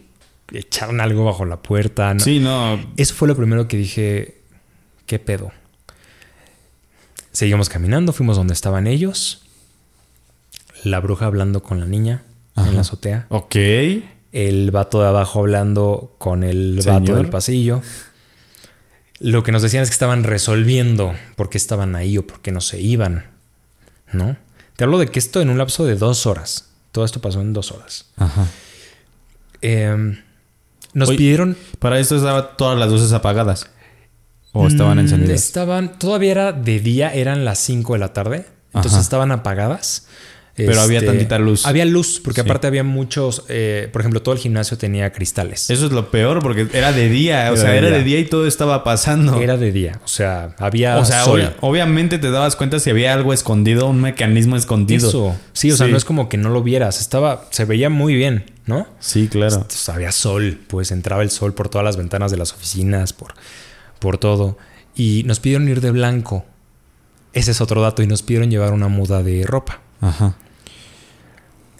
echaron algo bajo la puerta. no. Sí, no. Eso fue lo primero que dije, ¿qué pedo? Seguimos caminando, fuimos donde estaban ellos. La bruja hablando con la niña Ajá. en la azotea. Ok. El vato de abajo hablando con el vato Señor. del pasillo. Lo que nos decían es que estaban resolviendo por qué estaban ahí o por qué no se iban. ¿No? Te hablo de que esto en un lapso de dos horas. Todo esto pasó en dos horas. Ajá. Eh, nos Oye, pidieron Para esto estaban todas las luces apagadas. O estaban Mm, encendidas. Estaban, todavía era de día, eran las 5 de la tarde. Entonces Ajá. estaban apagadas. Pero había tantita luz. Había luz, porque Sí. aparte había muchos, eh, por ejemplo, todo el gimnasio tenía cristales. Eso es lo peor porque era de día. O sea, de era día. de día y todo estaba pasando. Era de día, o sea, había o sea, sol. obviamente te dabas cuenta si había algo escondido, un mecanismo escondido. Eso. Sí, o sea, Sí. no es como que no lo vieras. Estaba, se veía muy bien, ¿no? Sí, claro. Había sol, pues entraba el sol por todas las ventanas de las oficinas, por, por todo. Y nos pidieron ir de blanco. Ese es otro dato. Y nos pidieron llevar una muda de ropa. Ajá.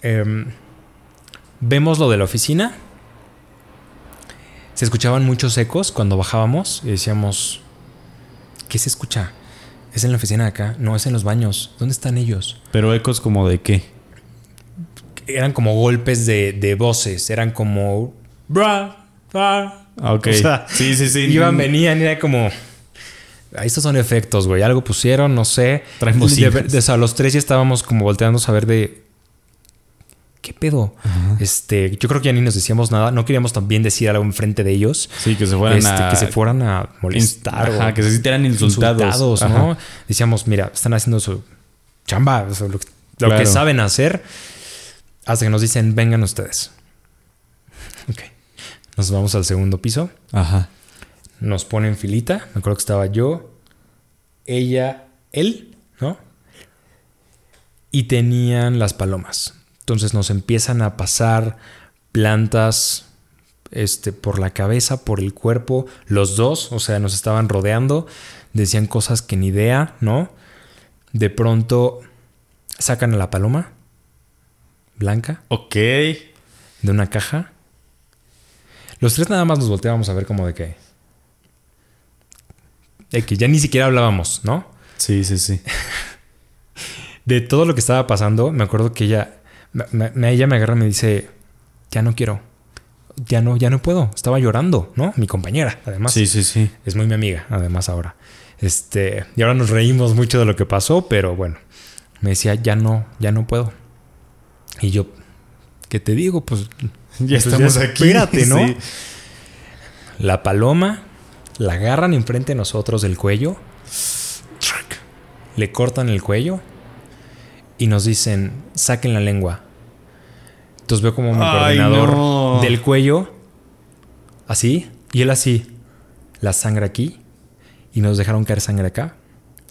Em, vemos lo de la oficina. Se escuchaban muchos ecos cuando bajábamos y decíamos, ¿qué se escucha? ¿Es en la oficina de acá? No, es en los baños. ¿Dónde están ellos? Pero ecos como de qué? Eran como golpes de, de voces. Eran como... Bra, bra. Ah, Ok. O sea, sí, sí, sí. Iban, venían y era como... "Ah, Estos son efectos, güey. Algo pusieron, no sé. De, ver- de- o sea, los tres ya estábamos como volteando a saber de... ¿Qué pedo? Este, yo creo que ya ni nos decíamos nada. No queríamos también decir algo enfrente de ellos. Sí, que se fueran Este, a... que se fueran a molestar. Ajá, o que se sintieran insultados. ¿no? Ajá. Decíamos, mira, están haciendo su chamba, o sea, lo, lo Claro. que saben hacer, hasta que nos dicen, vengan ustedes. Ok. Nos vamos al segundo piso. Ajá. Nos ponen filita. Me acuerdo que estaba yo, ella, él, ¿no? Y tenían las palomas. Entonces nos empiezan a pasar plantas este, por la cabeza, por el cuerpo, los dos, o sea, nos estaban rodeando, decían cosas que ni idea, ¿no? De pronto sacan a la paloma blanca Ok. de una caja. Los tres nada más nos volteábamos a ver como de que... De que ya ni siquiera hablábamos, ¿no? Sí, sí, sí. De todo lo que estaba pasando, me acuerdo que ella... me- me- ella me agarra y me dice, ya no quiero. Ya no, ya no puedo. Estaba llorando, ¿no? Mi compañera, además. Sí, sí, sí. Es muy mi amiga, además ahora. Este, y ahora nos reímos mucho de lo que pasó, pero bueno, me decía, ya no, ya no puedo. Y yo, ¿qué te digo? Pues Ya pues estamos ya aquí. Espérate, ¿no? Sí. La paloma la agarran enfrente de nosotros del cuello, le cortan el cuello y nos dicen, saquen la lengua. Entonces veo como mi Ay, coordinador no. del cuello, así, y él así, la sangre aquí, y nos dejaron caer sangre acá.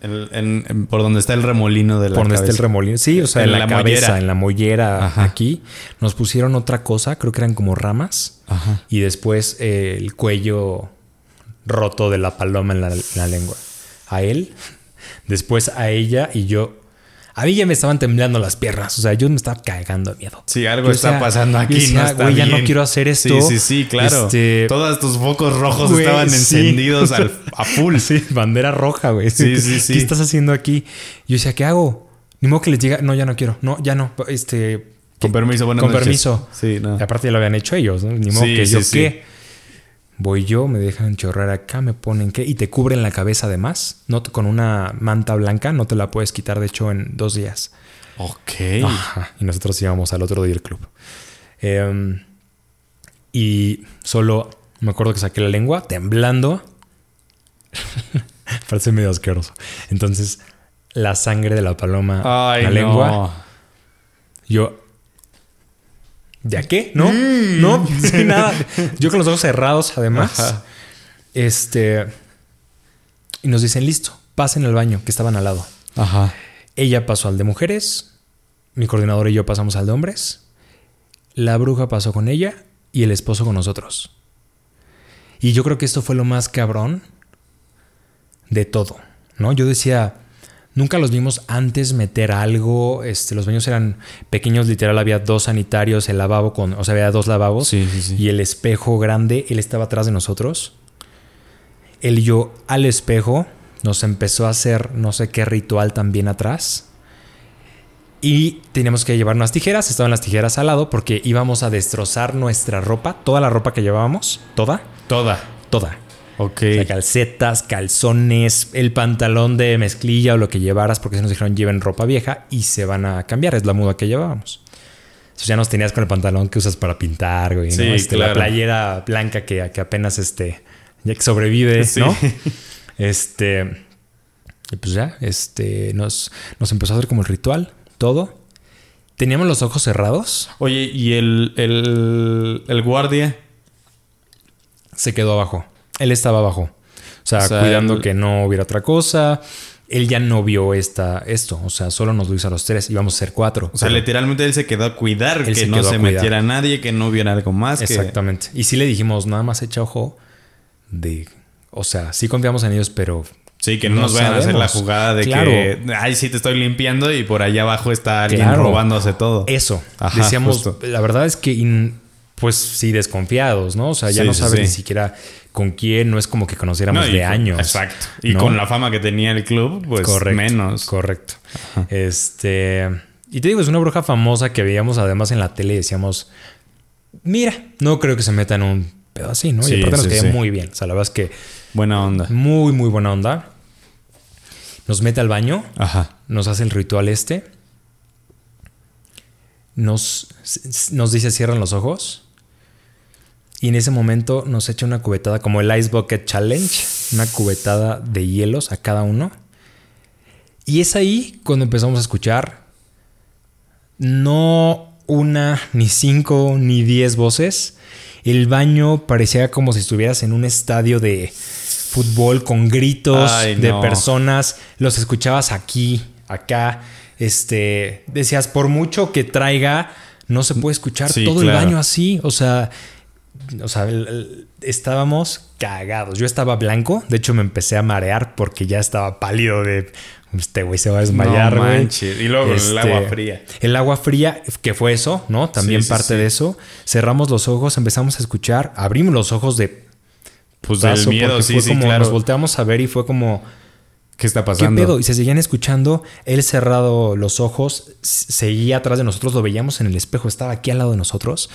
El- en- en- por donde está el remolino de la por donde está el remolino. Sí, o sea, En en, la, la cabeza, mollera. en la mollera Ajá. aquí. Nos pusieron otra cosa, creo que eran como ramas. Ajá. Y después eh, el cuello roto de la paloma en la, en la lengua. A él, después a ella y yo. A mí ya me estaban temblando las piernas. O sea, yo me estaba cagando de miedo. Sí, algo Yo está pasando aquí. decía, no está güey, ya no bien". quiero hacer esto. Sí, sí, sí, claro. Este- Todos tus focos rojos Güey, estaban sí. encendidos al- a full. Sí, bandera roja, güey. Sí, sí, sí. ¿Qué estás haciendo aquí? Yo decía, ¿qué hago? Ni modo que les diga, no, ya no quiero. No, ya no. Este. Con permiso, buenas Con noches. permiso. Sí, no. Y aparte ya lo habían hecho ellos, ¿no? Ni modo Sí, que yo sí. qué. Voy yo, me dejan chorrar acá, me ponen qué. Y te cubren la cabeza además. No te- con una manta blanca, no te la puedes quitar, de hecho, en dos días. Ok. Ajá. Y nosotros íbamos al otro día al club. Em, y solo me acuerdo que saqué la lengua temblando. Parece medio asqueroso. Entonces, la sangre de la paloma, Ay, la no. lengua, yo. ¿Ya qué? ¿No? No, sí, nada. Yo con los ojos cerrados, además. Ajá. Este. Y nos dicen, listo, pasen al baño, que estaban al lado. Ajá. Ella pasó al de mujeres, mi coordinador y yo pasamos al de hombres, la bruja pasó con ella y el esposo con nosotros. Y yo creo que esto fue lo más cabrón de todo, ¿no? Yo decía, nunca los vimos antes meter algo, este, los baños eran pequeños, literal había dos sanitarios, el lavabo con, o sea, había dos lavabos Sí, sí, sí. y el espejo grande, él estaba atrás de nosotros. Él y yo al espejo nos empezó a hacer no sé qué ritual también atrás. Y teníamos que llevar unas tijeras, estaban las tijeras al lado porque íbamos a destrozar nuestra ropa, toda la ropa que llevábamos, toda, Toda. toda. Ok. O sea, calcetas, calzones, el pantalón de mezclilla o lo que llevaras, porque si nos dijeron lleven ropa vieja y se van a cambiar, es la muda que llevábamos. Entonces ya nos tenías con el pantalón que usas para pintar, güey, ¿no? Sí, Este, claro. La playera blanca que, que apenas este, ya que sobrevive, Sí. ¿no? Este, y pues ya, este, nos, nos empezó a hacer como el ritual, todo. Teníamos los ojos cerrados. Oye, ¿y el, el, el guardia? Se quedó abajo. Él estaba abajo. O sea, O sea, cuidando él- que no hubiera otra cosa. Él ya no vio esta, esto. O sea, solo nos lo hizo a los tres. Íbamos a ser cuatro. O sea, Pero- literalmente él se quedó a cuidar Él que se no se metiera nadie, que no hubiera algo más. que- Exactamente. Y sí le dijimos, nada más echa ojo de... O sea, sí confiamos en ellos, pero... Sí, que no, No nos vayan a hacer la jugada de Claro. que, ay, sí te estoy limpiando y por allá abajo está alguien Claro. robándose todo. Eso. Ajá, Decíamos, justo. la verdad es que, in- pues sí, desconfiados, ¿no? O sea, ya Sí, no sí. ni siquiera con quién, no es como que conociéramos No, de con- años. Exacto. Y ¿no? con la fama que tenía el club, pues correcto, menos. Correcto. Este. Y te digo, es una bruja famosa que veíamos además en la tele y decíamos, mira, no creo que se meta en un pedo así, ¿no? Sí, y aparte nos sí. muy bien. O sea, la verdad es que Buena onda. muy, muy buena onda. Nos mete al baño, Ajá. nos hace el ritual este. Nos, nos dice cierran los ojos. Y en ese momento nos echa una cubetada como el Ice Bucket Challenge. Una cubetada de hielos a cada uno. Y es ahí cuando empezamos a escuchar no una, ni cinco, ni diez voces. El baño parecía como si estuvieras en un estadio de fútbol con gritos Ay, de no. personas. Los escuchabas aquí, acá. Este, decías, por mucho que traiga, no se puede escuchar Sí, todo claro. el baño así. O sea, o sea, el- el- estábamos cagados. Yo estaba blanco. De hecho, me empecé a marear porque ya estaba pálido de este güey se va a desmayar, güey. Y luego el Este, agua fría. El agua fría, que fue eso, ¿no? También Sí, parte sí. de eso. Cerramos los ojos, empezamos a escuchar, abrimos los ojos de Pues del miedo, sí, como claro. nos volteamos a ver y fue como ¿Qué está ¿Qué pasando? pedo? Y se seguían escuchando. Él cerrado los ojos, seguía atrás de nosotros, lo veíamos en el espejo, estaba aquí al lado de nosotros.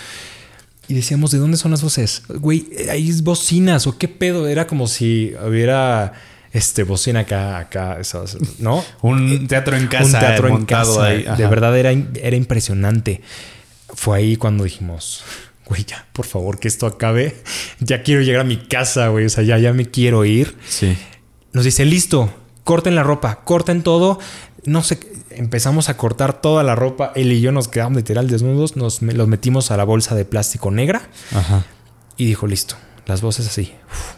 Y decíamos, ¿de dónde son las voces? Güey, hay bocinas o qué pedo. Era como si hubiera este bocina acá, acá, esas, ¿no? Un teatro en casa Un teatro en casa. ahí. De verdad era, era impresionante. Fue ahí cuando dijimos, güey, ya, por favor, que esto acabe. Ya quiero llegar a mi casa, güey. O sea, ya, ya me quiero ir. Sí. Nos dice, listo, corten la ropa, corten todo. No sé, empezamos a cortar toda la ropa. Él y yo nos quedamos literal desnudos, nos me- los metimos a la bolsa de plástico negra Ajá. y dijo, listo, las voces así. Uf.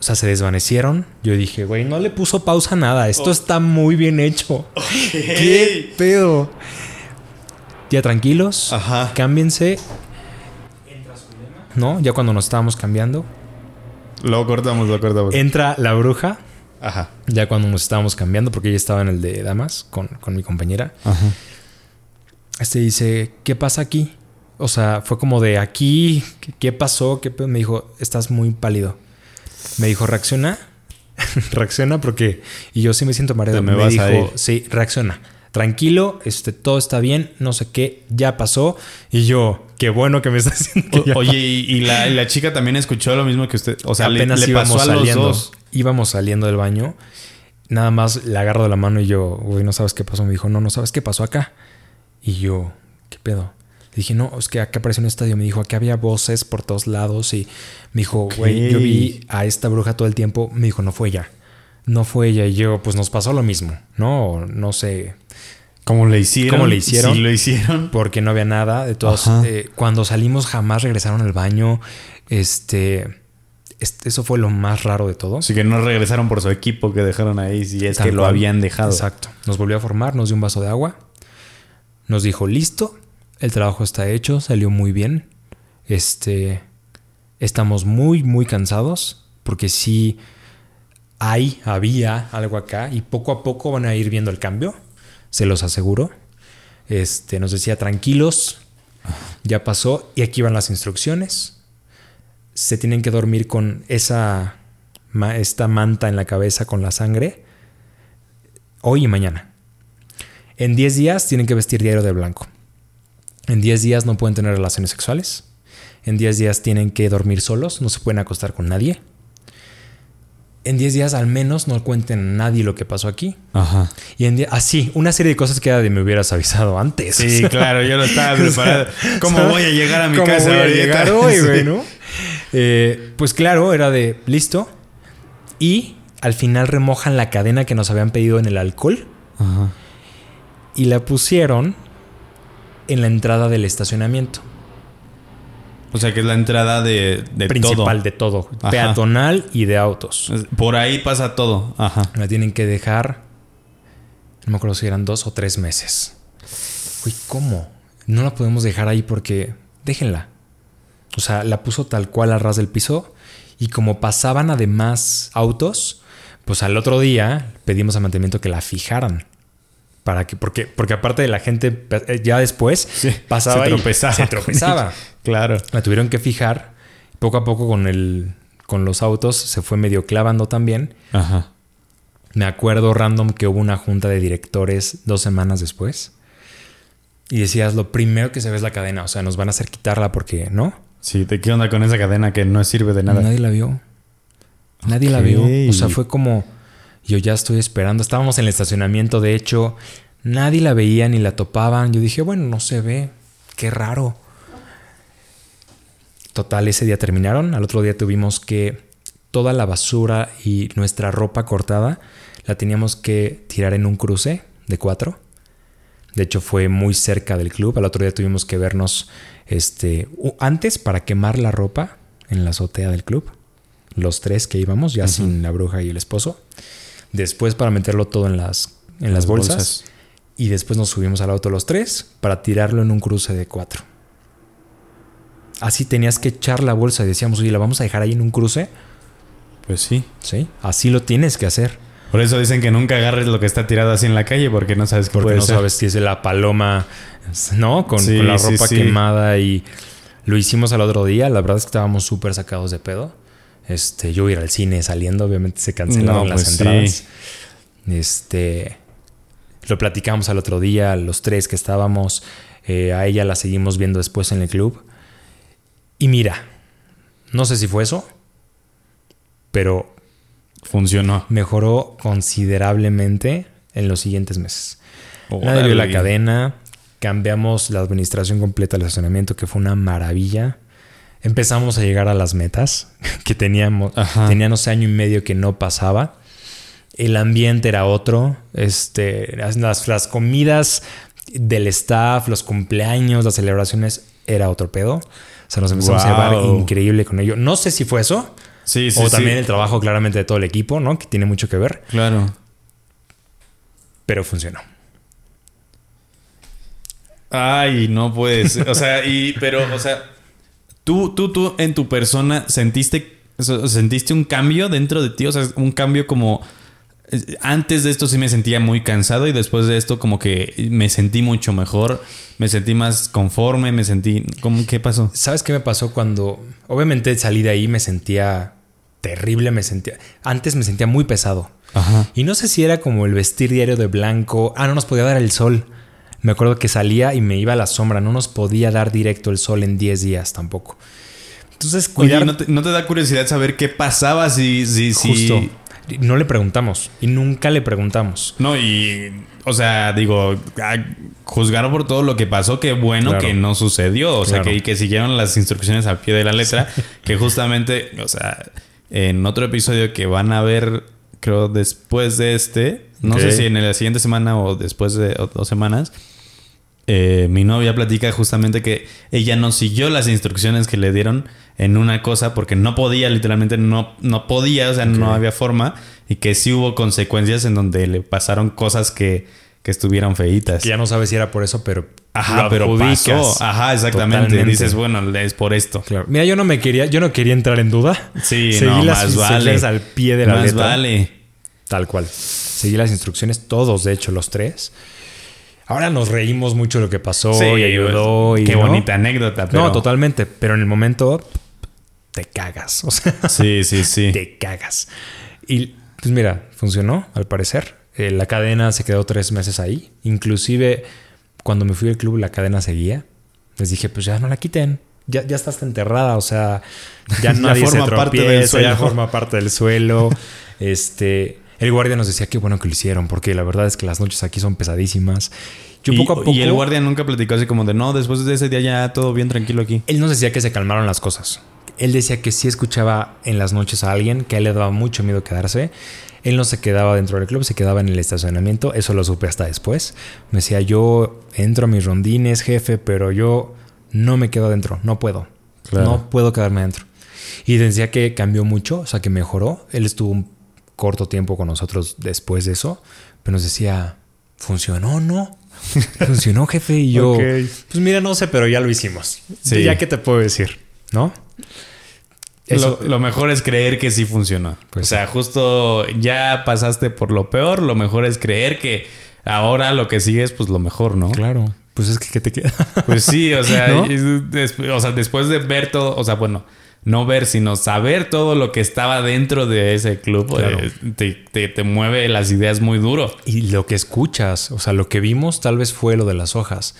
O sea, se desvanecieron. Yo dije, güey, no le puso pausa a nada. Esto está muy bien hecho. ¿Qué pedo? Ya tranquilos. Ajá. Cámbiense. ¿No? Ya cuando nos estábamos cambiando. Lo cortamos, lo cortamos. Entra la bruja. Ajá. Ya cuando nos estábamos cambiando, porque ella estaba en el de damas con, con mi compañera. Ajá. Este dice, ¿qué pasa aquí? O sea, fue como de aquí, ¿qué, pasó? ¿Qué? Me dijo, estás muy pálido. Me dijo, reacciona. reacciona porque... Y yo sí me siento mareado. Me dijo, sí, reacciona. Tranquilo, este, todo está bien, no sé qué, ya pasó. Y yo, qué bueno que me está diciendo que O- ya oye, y, y la, y la chica también escuchó lo mismo que usted. O sea, le, apenas le íbamos pasó a los saliendo. dos. Íbamos saliendo del baño. Nada más le agarro de la mano y yo, güey, no sabes qué pasó. Me dijo, no, no sabes qué pasó acá. Y yo, ¿qué pedo? Le dije, no, es que acá apareció un estadio. Me dijo, aquí había voces por todos lados. Y me dijo, güey, yo vi a esta bruja todo el tiempo. Me dijo, no fue ella. No fue ella. Y yo, pues nos pasó lo mismo, ¿no? No sé. ¿Cómo le hicieron? ¿Cómo le hicieron? Sí, lo hicieron. Porque no había nada. De todos, eh, cuando salimos jamás regresaron al baño. Este- eso fue lo más raro de todo. Así que no regresaron por su equipo que dejaron ahí, si es que lo habían dejado. Exacto. Nos volvió a formar, nos dio un vaso de agua. Nos dijo, listo, el trabajo está hecho, salió muy bien. Este, estamos muy, muy cansados porque sí hay, había algo acá y poco a poco van a ir viendo el cambio, se los aseguro. Este, nos decía, tranquilos, ya pasó y aquí van las instrucciones. Se tienen que dormir con esa, esta manta en la cabeza con la sangre hoy y mañana. En 10 días tienen que vestir diario de blanco. En 10 días no pueden tener relaciones sexuales. En 10 días tienen que dormir solos, no se pueden acostar con nadie. En 10 días al menos no cuenten a nadie lo que pasó aquí. Ajá. Y en así, una serie de cosas que era de me hubieras avisado antes. Sí, claro, yo lo estaba preparado. ¿Cómo ¿sabes? voy a llegar a mi ¿Cómo casa voy a ahorita? llegar hoy, Sí. güey, no? Eh, pues claro, era de listo. Y al final remojan la cadena que nos habían pedido en el alcohol Ajá. y la pusieron en la entrada del estacionamiento. O sea, que es la entrada de, de principal todo. de todo. Ajá. Peatonal y de autos. Por ahí pasa todo. Ajá. La tienen que dejar. No me acuerdo si eran dos o tres meses. Uy, ¿cómo? No la podemos dejar ahí porque. Déjenla. O sea, la puso tal cual al ras del piso. Y como pasaban además autos, pues al otro día pedimos a mantenimiento que la fijaran. Para que, porque, porque aparte de la gente, eh, ya después pasaba se y tropezaba. Se tropezaba. Claro. La tuvieron que fijar. Poco a poco con el. Con los autos se fue medio clavando también. Ajá. Me acuerdo random que hubo una junta de directores dos semanas después. Y decías, lo primero que se ve es la cadena. O sea, nos van a hacer quitarla porque, ¿no? Sí, ¿de qué onda con esa cadena que no sirve de nada? Nadie la vio. Nadie la vio. O sea, fue como, yo ya estoy esperando. Estábamos en el estacionamiento, de hecho, nadie la veía ni la topaban. Yo dije, bueno, no se ve. Qué raro. Total, ese día terminaron. Al otro día tuvimos que toda la basura y nuestra ropa cortada la teníamos que tirar en un cruce de cuatro. De hecho, fue muy cerca del club. Al otro día tuvimos que vernos este, antes para quemar la ropa en la azotea del club. Los tres que íbamos, ya sin la bruja y el esposo. Después para meterlo todo en las, en las, Las bolsas. bolsas. Y después nos subimos al auto los tres para tirarlo en un cruce de cuatro. Así tenías que echar la bolsa y decíamos, oye, ¿la vamos a dejar ahí en un cruce? Pues sí. Sí, así lo tienes que hacer. Por eso dicen que nunca agarres lo que está tirado así en la calle porque no sabes qué Porque puede no ser. sabes si es la paloma, ¿no? Con, Sí, con la ropa sí. quemada y lo hicimos al otro día. La verdad es que estábamos súper sacados de pedo. Este, yo ir al cine saliendo, obviamente se cancelaron No, las pues entradas. sí. Este, lo platicamos al otro día, los tres que estábamos. eh, a ella la seguimos viendo después en el club. Y mira, no sé si fue eso, pero Funcionó. mejoró considerablemente en los siguientes meses. Nadie Órale. vio la cadena. Cambiamos la administración completa del estacionamiento, que fue una maravilla. Empezamos a llegar a las metas que teníamos. Ajá. Tenía, no sé, año y medio que no pasaba. El ambiente era otro. Este, las, las comidas del staff, los cumpleaños, las celebraciones, era otro pedo. O sea, nos empezamos a llevar increíble con ello. No sé si fue eso. Sí, sí, o sí. también el trabajo claramente de todo el equipo, ¿no? Que tiene mucho que ver. Claro. Pero funcionó. Ay, no puedes. O sea, y, pero, o sea, tú, tú, tú en tu persona sentiste, sentiste un cambio dentro de ti, o sea, un cambio como antes de esto sí me sentía muy cansado y después de esto como que me sentí mucho mejor, me sentí más conforme, me sentí, ¿cómo, ¿qué pasó? ¿Sabes qué me pasó cuando obviamente salí de ahí? Me sentía terrible, me sentía... Antes me sentía muy pesado. Ajá. Y no sé si era como el vestir diario de blanco. Ah, no nos podía dar el sol. Me acuerdo que salía y me iba a la sombra. No nos podía dar directo el sol en 10 días tampoco. Entonces, Oye, cuidar... ¿no te, no te da curiosidad saber qué pasaba si, si, si... Justo. No le preguntamos. Y nunca le preguntamos. No, y, o sea, digo, juzgar por todo lo que pasó, qué bueno Claro. que no sucedió. O sea, Claro. que, que siguieron las instrucciones al pie de la letra. Que justamente, o sea, en otro episodio que van a ver, creo, después de este, no sé si en la siguiente semana o después de o- dos semanas, eh, mi novia platica justamente que ella no siguió las instrucciones que le dieron en una cosa porque no podía, literalmente no, no podía, o sea, no había forma y que sí hubo consecuencias en donde le pasaron cosas que, que estuvieron feitas. Que ya no sabes si era por eso, pero... Ajá, pero pasó. Ajá, exactamente. Totalmente. Dices, bueno, es por esto. Claro. Mira, yo no me quería... Yo no quería entrar en duda. Sí, Seguí no, las más vale. instrucciones al pie de la más letra. vale. Tal cual. Seguí las instrucciones, todos, de hecho, los tres. Ahora nos reímos mucho de lo que pasó Sí, y ayudó. Y, Qué ¿no? bonita anécdota, pero... No, totalmente. Pero en el momento te cagas. O sea, Sí, sí, sí. te cagas. Y pues mira, funcionó al parecer. Eh, la cadena se quedó tres meses ahí. Inclusive cuando me fui al club la cadena seguía. Les dije, pues ya no la quiten. Ya, ya está hasta enterrada. O sea, ya nadie forma se parte del tropieza, ya forma parte del suelo. este... El guardia nos decía qué bueno que lo hicieron, porque la verdad es que las noches aquí son pesadísimas. Yo y, poco a poco. y el guardia nunca platicó así como de no, después de ese día ya todo bien tranquilo aquí. Él nos decía que se calmaron las cosas. Él decía que sí escuchaba en las noches a alguien, que a él le daba mucho miedo quedarse. Él no se quedaba dentro del club, se quedaba en el estacionamiento. Eso lo supe hasta después. Me decía, yo entro a mis rondines, jefe, pero yo no me quedo adentro, no puedo. Claro. No puedo quedarme adentro. Y decía que cambió mucho, o sea, que mejoró. Él estuvo un corto tiempo con nosotros después de eso, pero nos decía, ¿funcionó no? Funcionó, jefe. Y yo, pues mira, no sé, pero ya lo hicimos. Sí. Ya que te puedo decir, ¿no? Eso, lo, lo mejor es creer que sí funcionó. Pues o sea, justo ya pasaste por lo peor, lo mejor es creer que ahora lo que sigue es pues lo mejor, ¿no? claro. Pues es que, ¿qué te queda? Pues sí, o sea, ¿No? es- des- o sea, después de ver todo, o sea, bueno, no ver, sino saber todo lo que estaba dentro de ese club, Claro. eh, te, te- te mueve las ideas muy duro. Y lo que escuchas, o sea, lo que vimos tal vez fue lo de las hojas.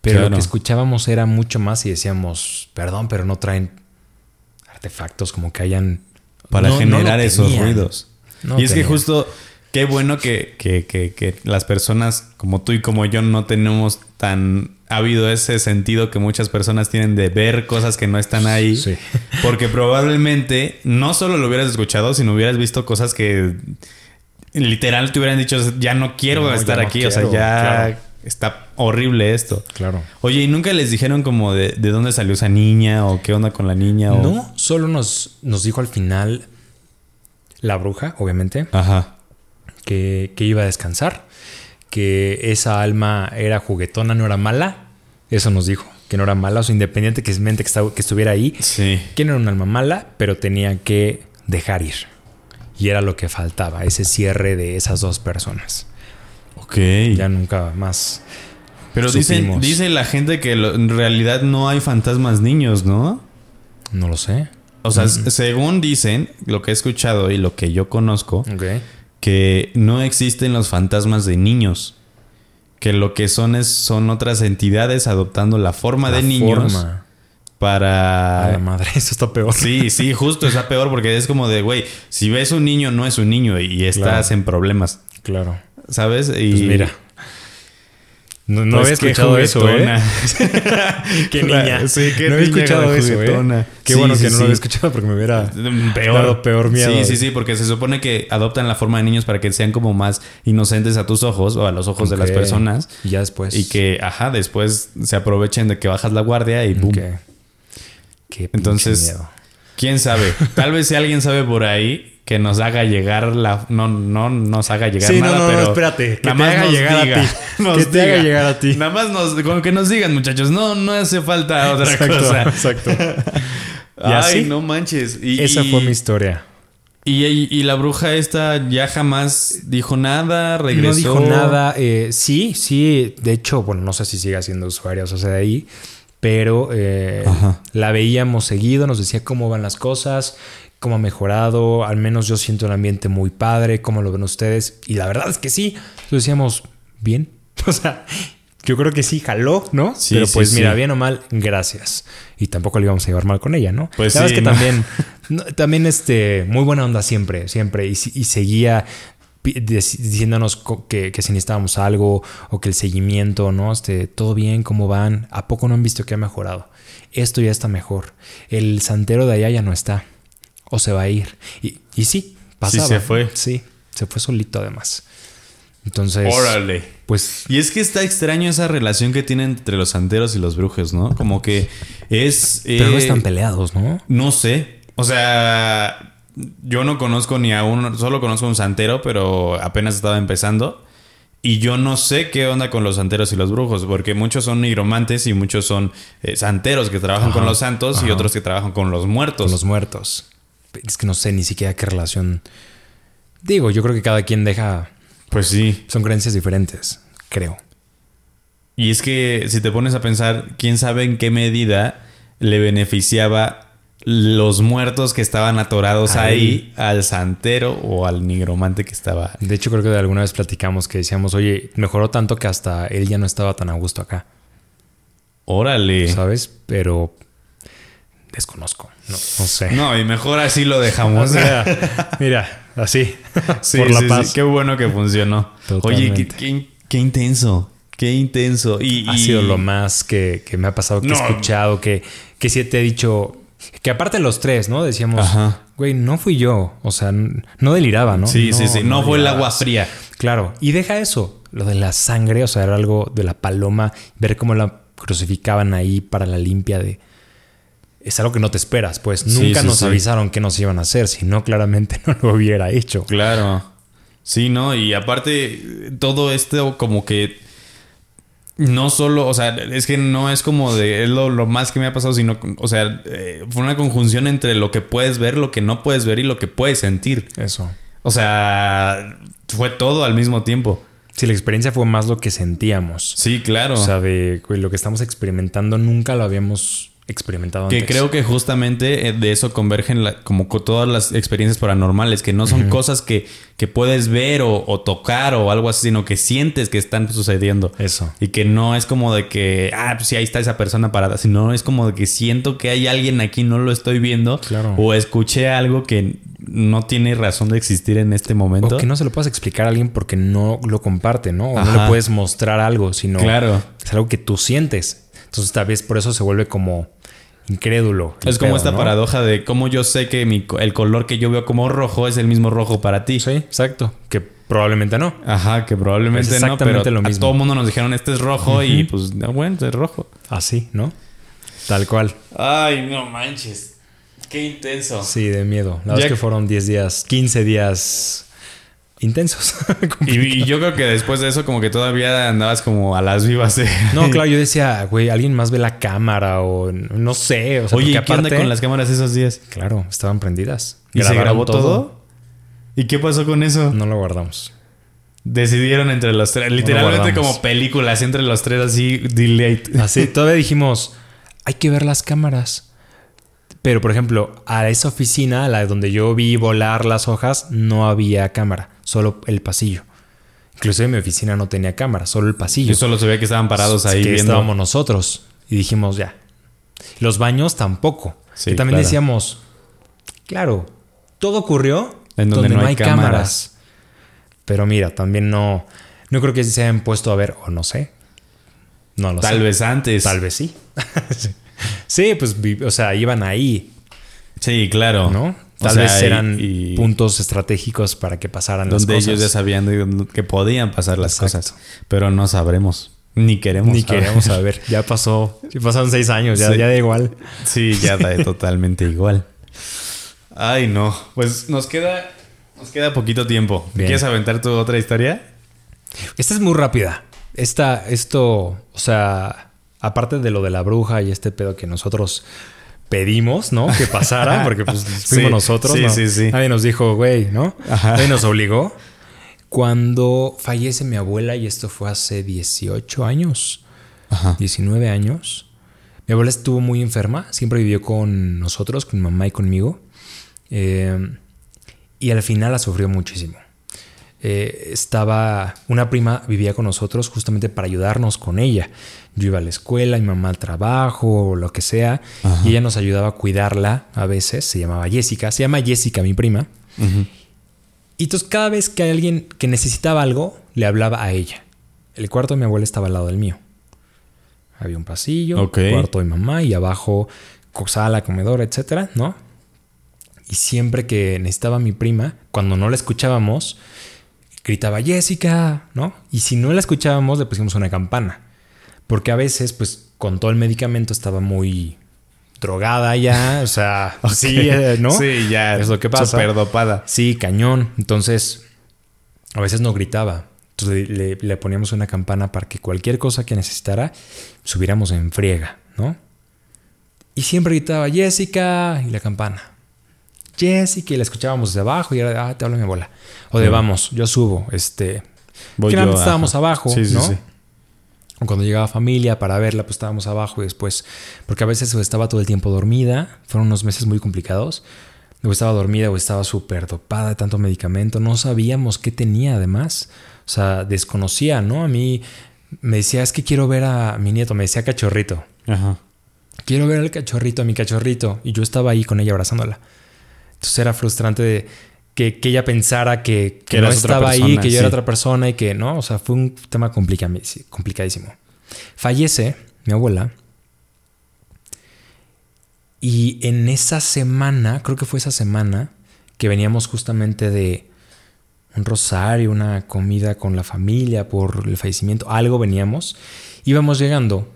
Pero Claro. lo que escuchábamos era mucho más y decíamos, perdón, pero no traen artefactos como que hayan... para No, generar esos ruidos. No y es que justo, qué bueno que, que- que- que las personas como tú y como yo no tenemos tan ha habido ese sentido que muchas personas tienen de ver cosas que no están ahí. Sí. Porque probablemente no solo lo hubieras escuchado, sino hubieras visto cosas que literal te hubieran dicho, ya no quiero No, estar no aquí, o sea, ya claro. está horrible esto. Claro. Oye, ¿y nunca les dijeron como de, de dónde salió esa niña o qué onda con la niña? O... No, solo nos, nos dijo al final la bruja, obviamente, Ajá. Que, que iba a descansar, que esa alma era juguetona, no era mala. Eso nos dijo, que no era mala, o sea, independiente que, mente que, estaba- que estuviera ahí, Sí. que no era un alma mala, pero tenía que dejar ir. Y era lo que faltaba, ese cierre de esas dos personas. Ok. Ya nunca más. Pero dicen, dice la gente que lo- en realidad no hay fantasmas niños, ¿no? No lo sé. O sea, s- según dicen, lo que he escuchado y lo que yo conozco, Ok. Que no existen los fantasmas de niños. Que lo que son es son otras entidades adoptando la forma La de niños forma. A la para... madre, eso está peor. Sí, sí, justo está peor porque es como de, güey, si ves un niño no es un niño y estás Claro. en problemas, Claro. ¿sabes? Y Pues mira. No, no Pues había escuchado eso. ¿eh? qué niña. Sí, qué no había escuchado eso. ¿eh? Qué Sí, bueno sí, que no sí. lo había escuchado porque me hubiera peor. dado peor miedo. Sí, sí, sí, porque se supone que adoptan la forma de niños para que sean como más inocentes a tus ojos o a los ojos de las personas. Y ya después. Y que, ajá, después se aprovechen de que bajas la guardia y boom. Ok. Qué Entonces, miedo. quién sabe. Tal vez si alguien sabe por ahí que nos haga llegar la. No, no nos haga llegar Sí, nada, no, no, pero. espérate, que nada te más haga nos llegar a ti. nos Que te haga llegar a ti. Nada más nos, con que nos digan, muchachos. No, no hace falta otra Exacto, cosa. exacto. Y Ay, así, no manches. Y, esa y- fue mi historia. Y, y- la bruja esta ya jamás dijo nada, regresó. No dijo nada. eh, sí, sí. De hecho, bueno, no sé si sigue siendo usuaria o sea, de ahí. Pero eh, la veíamos seguido, nos decía cómo van las cosas, cómo ha mejorado. Al menos yo siento el ambiente muy padre, cómo lo ven ustedes. Y la verdad es que sí. Entonces decíamos, bien. O sea, yo creo que sí, jaló, ¿no? Sí, Pero sí, pues mira, sí. bien o mal, gracias. Y tampoco le íbamos a llevar mal con ella, ¿no? Pues la verdad sí, es que ¿no? también, también este, muy buena onda siempre, siempre. Y, seguía diciéndonos que, que si necesitábamos algo o que el seguimiento, ¿no? Este, todo bien, cómo van. ¿A poco no han visto que ha mejorado? Esto ya está mejor. El santero de allá ya no está. O se va a ir. Y, y sí, pasaba. se fue. Sí, se fue solito además. Entonces, Órale. pues Y es que está extraño esa relación que tienen entre los santeros y los brujos, ¿no? Como que es. pero no eh, están peleados, ¿no? No sé. O sea, yo no conozco ni a uno, solo conozco a un santero, pero apenas estaba empezando. Y yo no sé qué onda con los santeros y los brujos, porque muchos son nigromantes y muchos son eh, santeros que trabajan Ajá, con los santos y otros que trabajan con los muertos. Con los muertos. Es que no sé ni siquiera qué relación. Digo, yo creo que cada quien deja. Pues sí. Son creencias diferentes, creo. Y es que si te pones a pensar, quién sabe en qué medida le beneficiaba los muertos que estaban atorados ahí, Ahí. al santero o al nigromante que estaba. De hecho, creo que de alguna vez platicamos que decíamos, oye, mejoró tanto que hasta él ya no estaba tan a gusto acá, Órale. ¿sabes? Pero desconozco, no, no sé. No, y mejor así lo O dejamos. sea, mira, así, Sí, por la sí, paz. sí. Qué bueno que funcionó. Totalmente. Oye, qué, qué- qué intenso. Qué intenso. Y, ha y- sido lo más que, que me ha pasado, que No. he escuchado, que, que sí te he dicho, Que aparte los tres, ¿no? Decíamos, Ajá. güey, no fui yo. O sea, no deliraba, ¿no? Sí, sí, sí. No, fue el agua fría. Claro. Y deja eso. Lo de la sangre, o sea, era algo de la paloma. Ver cómo la crucificaban ahí para la limpia de... Es algo que no te esperas, pues. Sí, Nunca sí, nos sí. avisaron qué nos iban a hacer. Si no, claramente no lo hubiera hecho. Claro. Sí, ¿no? Y aparte, todo esto como que no solo, o sea, es que no es como de es lo, lo más que me ha pasado, sino, o sea, eh, fue una conjunción entre lo que puedes ver, lo que no puedes ver y lo que puedes sentir. Eso. O sea, fue todo al mismo tiempo. Sí, la experiencia fue más lo que sentíamos. Sí, claro. O sea, de lo que estamos experimentando nunca lo habíamos experimentado Que antes. creo que justamente eh, de eso convergen la- como todas las experiencias paranormales, que no son cosas que, que puedes ver o, o tocar o algo así, sino que sientes que están sucediendo. Eso. Y que no es como de que, ah, pues sí, ahí está esa persona parada, sino es como de que siento que hay alguien aquí, no lo estoy viendo, Claro. o escuché algo que no tiene razón de existir en este momento. O que no se lo puedas explicar a alguien porque no lo comparte, ¿no? O no le puedes mostrar algo, sino Claro. es algo que tú sientes. Entonces, tal vez por eso se vuelve como incrédulo. Es como pedo, esta ¿no? paradoja de cómo yo sé que mi el color que yo veo como rojo es el mismo rojo para ti. Sí, exacto. Que probablemente no. Ajá, que probablemente Es no, exactamente pero lo a mismo. todo el mundo nos dijeron este es rojo y pues ah, bueno, es rojo. Así, ¿no? Tal cual. Ay, no manches. Qué intenso. Sí, de miedo. La verdad es que fueron 10 días, 15 días intensos. Y, y yo creo que después de eso como que todavía andabas como a las vivas. ¿eh? no, claro, yo decía, güey, alguien más ve la cámara o no sé. O sea, Oye, ¿y porque qué onda aparte- con las cámaras esos días? Claro, estaban prendidas. ¿Y se grabó todo? ¿Y qué pasó con eso? No lo guardamos. Decidieron entre los tres, literalmente como películas entre los tres así delay. Así, todavía dijimos, hay que ver las cámaras. Pero, por ejemplo, a esa oficina, la donde yo vi volar las hojas, no había cámara, solo el pasillo. Inclusive mi oficina no tenía cámara, solo el pasillo. Yo solo se ve que estaban parados ahí que viendo. estábamos nosotros. Y dijimos, ya. Los baños tampoco. Sí, y también claro. decíamos, claro, todo ocurrió En donde no hay cámaras. Pero mira, también no, no creo que se hayan puesto a ver, o no sé. No lo sé. Tal vez antes. Tal vez sí. sí, pues, o sea, iban ahí, Sí, claro. ¿no? O Tal sea, vez eran y puntos estratégicos para que pasaran las donde cosas. ellos ya sabían que podían pasar las Exacto. cosas. Pero no sabremos. Ni queremos. Ni saber. queremos saber. Ya pasó. Ya pasaron seis años. Ya, Sí. ya da igual. Sí, ya da totalmente igual. Ay, no. Pues nos queda, nos queda poquito tiempo. Bien. ¿Quieres aventar tu otra historia? Esta es muy rápida. Esta, esto, o sea, aparte de lo de la bruja y este pedo que nosotros pedimos, ¿no? Que pasara, porque pues fuimos Sí, nosotros. sí, ¿no? sí, sí. Nadie nos dijo, güey, ¿no? Ajá. Nadie nos obligó. Cuando fallece mi abuela, y esto fue hace 18 años, 19 años, mi abuela estuvo muy enferma, siempre vivió con nosotros, con mi mamá y conmigo. Eh, y al final la sufrió muchísimo. Eh, estaba, una prima vivía con nosotros justamente para ayudarnos con ella. Yo iba a la escuela, mi mamá al trabajo, o lo que sea, y ella nos ayudaba a cuidarla a veces. Se llamaba Jessica, se llama Jessica, mi prima. Y entonces cada vez que alguien que necesitaba algo, le hablaba a ella. El cuarto de mi abuela estaba al lado del mío. Había un pasillo, Ok. cuarto de mamá y abajo sala, comedor, etcétera, ¿no? Y siempre que necesitaba a mi prima, cuando no la escuchábamos, gritaba Jessica, ¿no? Y si no la escuchábamos, le pusimos una campana. Porque a veces, pues, con todo el medicamento estaba muy drogada ya, o sea, sí, eh, ¿no? Sí, ya. Es lo que pasa. Súper dopada. Sí, cañón. Entonces, a veces no gritaba. Entonces le, le- le poníamos una campana para que cualquier cosa que necesitara, subiéramos en friega, ¿no? Y siempre gritaba Jessica y la campana. Jessica y la escuchábamos desde abajo y era, ah, te habla mi abuela. O de vamos, yo subo, este... Voy yo, estábamos ajá. abajo, Sí, sí, ¿no? sí. O cuando llegaba familia para verla, pues estábamos abajo y después, porque a veces estaba todo el tiempo dormida, fueron unos meses muy complicados, o estaba dormida o estaba súper dopada de tanto medicamento, no sabíamos qué tenía además, o sea, desconocía, ¿no? A mí me decía, es que quiero ver a mi nieto, me decía cachorrito, Ajá. quiero ver al cachorrito, a mi cachorrito, y yo estaba ahí con ella abrazándola. Entonces era frustrante de que, que ella pensara que, no estaba ahí, que yo era otra persona y que no, o sea, fue un tema complicadísimo. Fallece mi abuela Y en esa semana, creo que fue esa semana, que veníamos justamente de un rosario, una comida con la familia por el fallecimiento, algo veníamos. Íbamos llegando,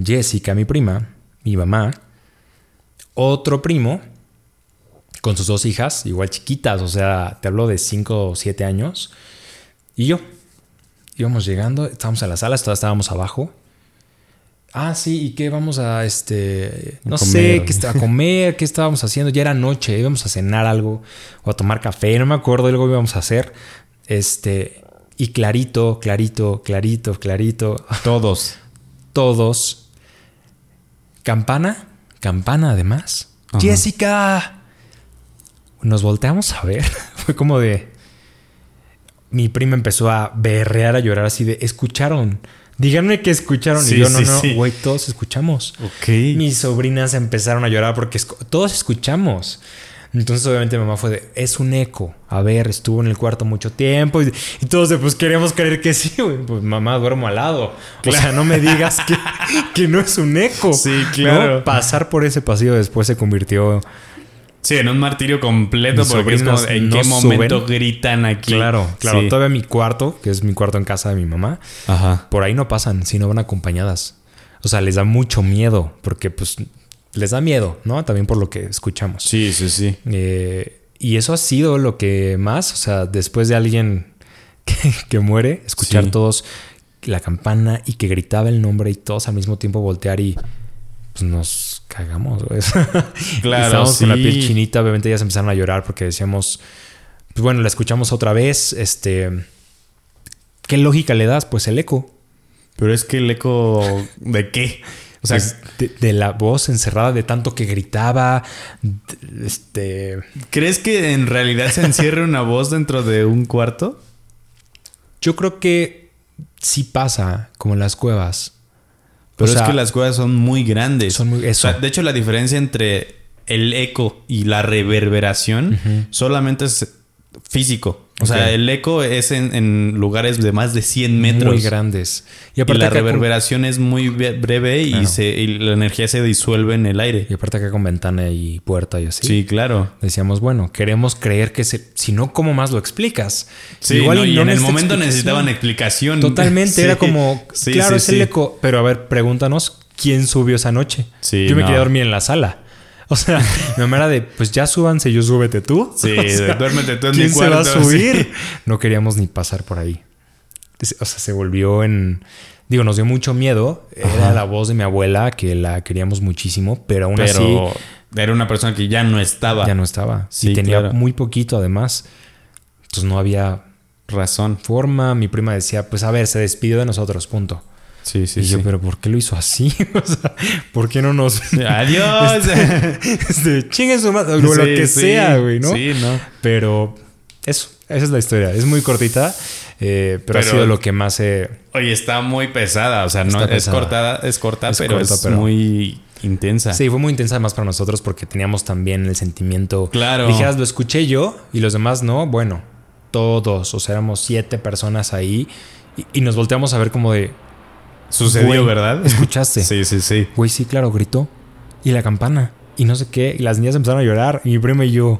Jessica, mi prima, mi mamá, otro primo, con sus dos hijas, igual chiquitas, o sea, te hablo de 5 o 7 años, y yo. Íbamos llegando, estábamos a la sala, todavía estábamos abajo. Ah, sí, ¿y qué vamos a este no sé, qué está- a comer, qué estábamos haciendo? Ya era noche, íbamos a cenar algo o a tomar café, no me acuerdo algo íbamos a hacer. Este, y clarito, clarito, clarito, clarito, Todos. todos. Campana, campana además. Ajá. Jessica. Nos volteamos a ver. Fue como de. Mi prima empezó a berrear, a llorar así de. Escucharon. Díganme que escucharon. Sí, y yo, no, sí, no, sí. güey, todos escuchamos. Ok. Mis sobrinas empezaron a llorar porque todos escuchamos. Entonces, obviamente, mi mamá fue de, es un eco. A ver, estuvo en el cuarto mucho tiempo. Y, y todos de, pues queremos creer que sí, güey. Pues mamá, duermo al lado. O sea, no me digas que, que no es un eco. Sí, ¿no? claro. Pasar por ese pasillo después se convirtió. Sí, en un martirio completo Mis porque es como en no qué momento suben. gritan aquí. Claro, claro. Sí. Todavía mi cuarto, que es mi cuarto en casa de mi mamá, Ajá. por ahí no pasan, sino van acompañadas. O sea, les da mucho miedo porque, pues, les da miedo, ¿no? También por lo que escuchamos. Sí, sí, sí. Eh, y eso ha sido lo que más, o sea, después de alguien que, que muere, escuchar Sí. todos la campana y que gritaba el nombre y todos al mismo tiempo voltear y pues nos cagamos, güey. Claro, Estábamos con la sí. piel chinita, obviamente ellas empezaron a llorar porque decíamos, pues bueno, la escuchamos otra vez, este, ¿qué lógica le das? Pues el eco. Pero es que el eco de qué? O sea, Pues, de, de la voz encerrada de tanto que gritaba, de- este... ¿crees que en realidad se encierre una voz dentro de un cuarto? Yo creo que sí pasa, como en las cuevas. Pero O sea, es que las cuevas son muy grandes. Son muy- eso. O sea, de hecho, la diferencia entre el eco y la reverberación solamente es físico. O sea, el eco es en, en lugares de más de 100 metros. Muy grandes. Y Y aparte, la acá con, reverberación es muy breve y, Claro. se, y la energía se disuelve en el aire. y aparte acá con ventana y puerta y así. Sí, claro. Decíamos, bueno, queremos creer que se, si no, ¿cómo más lo explicas? Sí, no, y, no en el momento explicación. necesitaban explicación. Totalmente, Sí. era como, Sí, claro, sí, es el eco. Pero a ver, pregúntanos quién subió esa noche. Sí, yo me no. quería dormir en la sala. O sea, mi mamá era de, pues ya súbanse, yo súbete tú. Sí, O sea, duérmete tú en ¿quién mi se va a cuarto? subir? No queríamos ni pasar por ahí. O sea, se volvió en... Digo, nos dio mucho miedo. Era Ajá. la voz de mi abuela, que la queríamos muchísimo, pero aún Pero así era una persona que ya no estaba. ya no estaba. Sí, y tenía claro. muy poquito además. Entonces no había Razón. forma. Mi prima decía, pues a ver, se despidió de nosotros, punto. Sí, sí, y yo, sí. pero ¿por qué lo hizo así? o sea, ¿por qué no nos... Adiós. este, chingue su madre, o lo Sí, que sí. sea, güey, ¿no? Sí, no. Pero eso, esa es la historia. Es muy cortita, eh, pero, ha sido lo que más he... Oye, está muy pesada. O sea, no es cortada, es corta, Es pero corta, es pero- muy intensa. Sí, fue muy intensa además para nosotros porque teníamos también el sentimiento... Claro. Dijeras, lo escuché yo y los demás no. Bueno, todos, o sea, éramos siete personas ahí y, y nos volteamos a ver como de... Sucedió, Güey, ¿verdad? ¿Escuchaste? Sí, sí, sí. Güey, sí, claro, gritó. Y la campana. Y no sé qué. Y las niñas empezaron a llorar. Y mi prima y yo...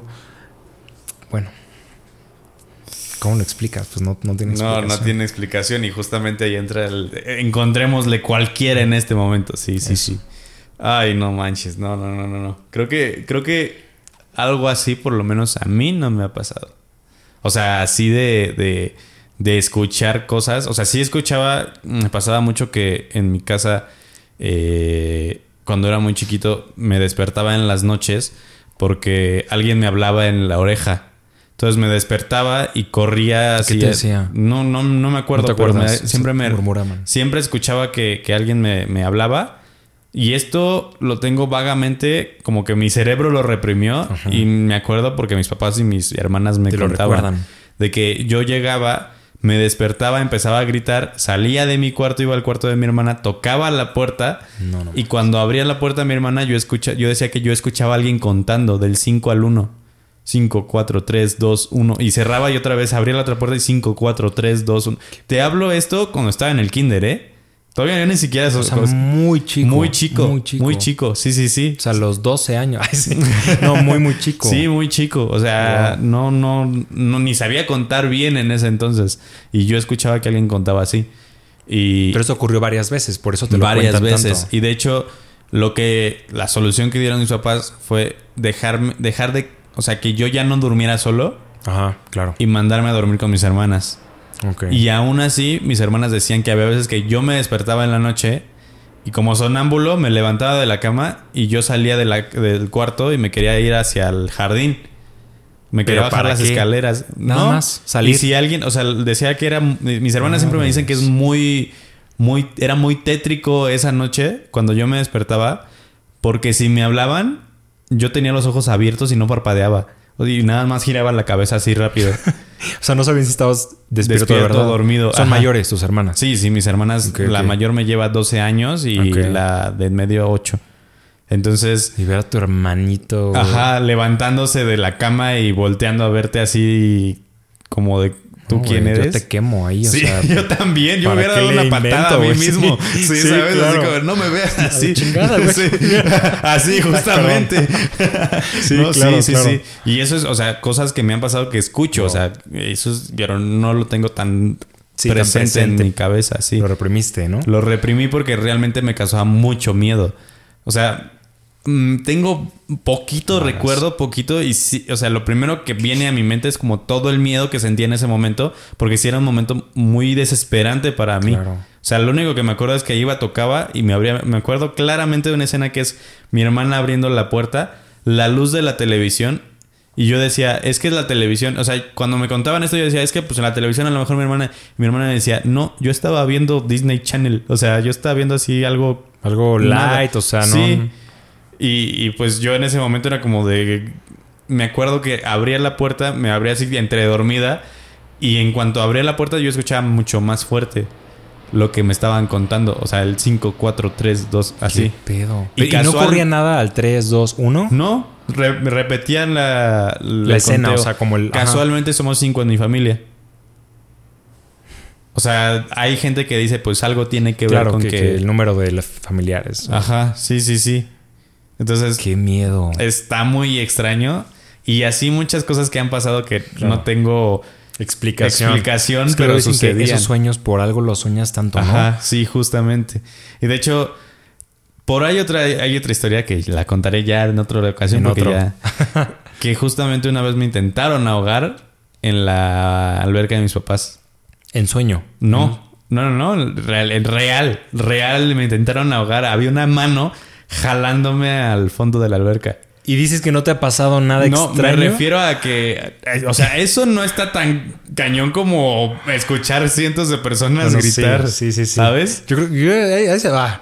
Bueno. ¿Cómo lo explicas? Pues no, no tiene No, explicación. no tiene explicación y justamente ahí entra el... Encontrémosle cualquiera en este momento. Sí, sí, Eso. sí. Ay, no manches. No, no, no, no, no. Creo que, creo que algo así por lo menos a mí no me ha pasado. O sea, así de, de, de escuchar cosas. O sea, sí escuchaba... Me pasaba mucho que en mi casa, eh, cuando era muy chiquito, me despertaba en las noches porque alguien me hablaba en la oreja. Entonces me despertaba y corría ¿Qué así. te decía? No, no, no me acuerdo, ¿No te pero me- siempre me Murmuraban. siempre escuchaba que, que alguien me, me hablaba. Y esto lo tengo vagamente, como que mi cerebro lo reprimió. Y me acuerdo porque mis papás y mis hermanas me lo contaban. De que yo llegaba, me despertaba, empezaba a gritar, salía de mi cuarto, iba al cuarto de mi hermana, tocaba la puerta. No, no. Y cuando abría la puerta mi hermana, yo, escucha, yo decía que yo escuchaba a alguien contando del 5 al 1. 5, 4, 3, 2, 1. Y cerraba y otra vez abría la otra puerta y 5, 4, 3, 2, 1. Te hablo esto cuando estaba en el kinder, ¿eh? Todavía ni siquiera eso. O sea, muy chico. muy chico. Muy chico. Muy chico. Sí, sí, sí. O sea, los 12 años. Ay, sí. No, muy, muy chico. Sí, muy chico. O sea, no, no, no, ni sabía contar bien en ese entonces. Y yo escuchaba que alguien contaba así. Y Pero esto ocurrió varias veces, por eso te lo varias veces. tanto. Y de hecho, lo que la solución que dieron mis papás fue dejarme, dejar de, o sea, que yo ya no durmiera solo Ajá, claro. y mandarme a dormir con mis hermanas. Y aún así, mis hermanas decían que había veces que yo me despertaba en la noche y como sonámbulo me levantaba de la cama y yo salía de la- del cuarto y me quería ir hacia el jardín. Me quería ¿Pero bajar las qué? escaleras. Nada No, más, salir. Y si alguien, o sea, decía que era. Mis hermanas siempre me dicen que es muy. Muy, era muy tétrico esa noche cuando yo me despertaba. Porque si me hablaban, yo tenía los ojos abiertos y no parpadeaba. Y nada más giraba la cabeza así rápido. O sea, no sabían si estabas despierto, de Despierto, verdad. dormido. Son Ajá. mayores tus hermanas. Sí, sí, mis hermanas, la mayor me lleva 12 años y la de en medio 8. Entonces, Y ver a tu hermanito. ajá, levantándose de la cama y volteando a verte así como de tú No, quién eres. Yo te quemo ahí, o sí, sea. yo también. Yo me ¿para hubiera dado una patada a mí mismo. Sí, Sí, sí, ¿sabes? claro. Así como, no me veas así. chingada. Sí. Así, justamente. Sí, No, claro, sí, claro. sí. Y eso es, o sea, cosas que me han pasado que escucho. O sea, eso es, pero no lo tengo tan, Sí, presente, presente. en mi cabeza, sí. Lo reprimiste, ¿no? Lo reprimí porque realmente me causaba mucho miedo. O sea, tengo poquito recuerdo, poquito, y sí, o sea, lo primero que viene a mi mente es como todo el miedo que sentía en ese momento, porque sí era un momento muy desesperante para mí. Claro. O sea, lo único que me acuerdo es que iba, tocaba y me abría, me acuerdo claramente de una escena que es mi hermana abriendo la puerta, la luz de la televisión. Y yo decía, es que es la televisión. O sea, cuando me contaban esto, yo decía, es que pues en la televisión a lo mejor mi hermana, mi hermana me decía, no, yo estaba viendo Disney Channel. O sea, yo estaba viendo así algo. Algo nada. light, o sea, ¿no? Sí. Y, y, pues yo en ese momento era como de. Me acuerdo que abría la puerta, me abría así entre dormida. Y en cuanto abría la puerta, yo escuchaba mucho más fuerte lo que me estaban contando. O sea, el 5, 4, 3, 2, así. ¿Qué pedo? Y ¿Y, no ocurría nada al 3, 2, 1? No, re- repetían la, La escena, o sea, como el- ajá. Casualmente somos cinco en mi familia. O sea, hay gente que dice, pues algo tiene que ver Claro, con que, que... que el número de los familiares. Ajá, sí, sí, sí. Entonces, Qué miedo. está muy extraño. Y así muchas cosas que han pasado que no tengo Explicación. explicación, Es que pero dicen que sucedían. esos sueños por algo los sueñas tanto, ¿no? Ajá, sí, justamente. Y de hecho, por ahí otra, hay otra historia que la contaré ya en otra ocasión. En porque otro. ya- que justamente una vez me intentaron ahogar en la alberca de mis papás. En sueño. No, no, no, no. Real, en real, real me intentaron ahogar. Había una mano jalándome al fondo de la alberca. Y dices que no te ha pasado nada No, extraño. me refiero a que, eh, o sea, eso no está tan cañón como escuchar cientos de personas Bueno, gritar, sí, sí, sí. ¿sabes? Yo creo que yo- ahí, ahí se va.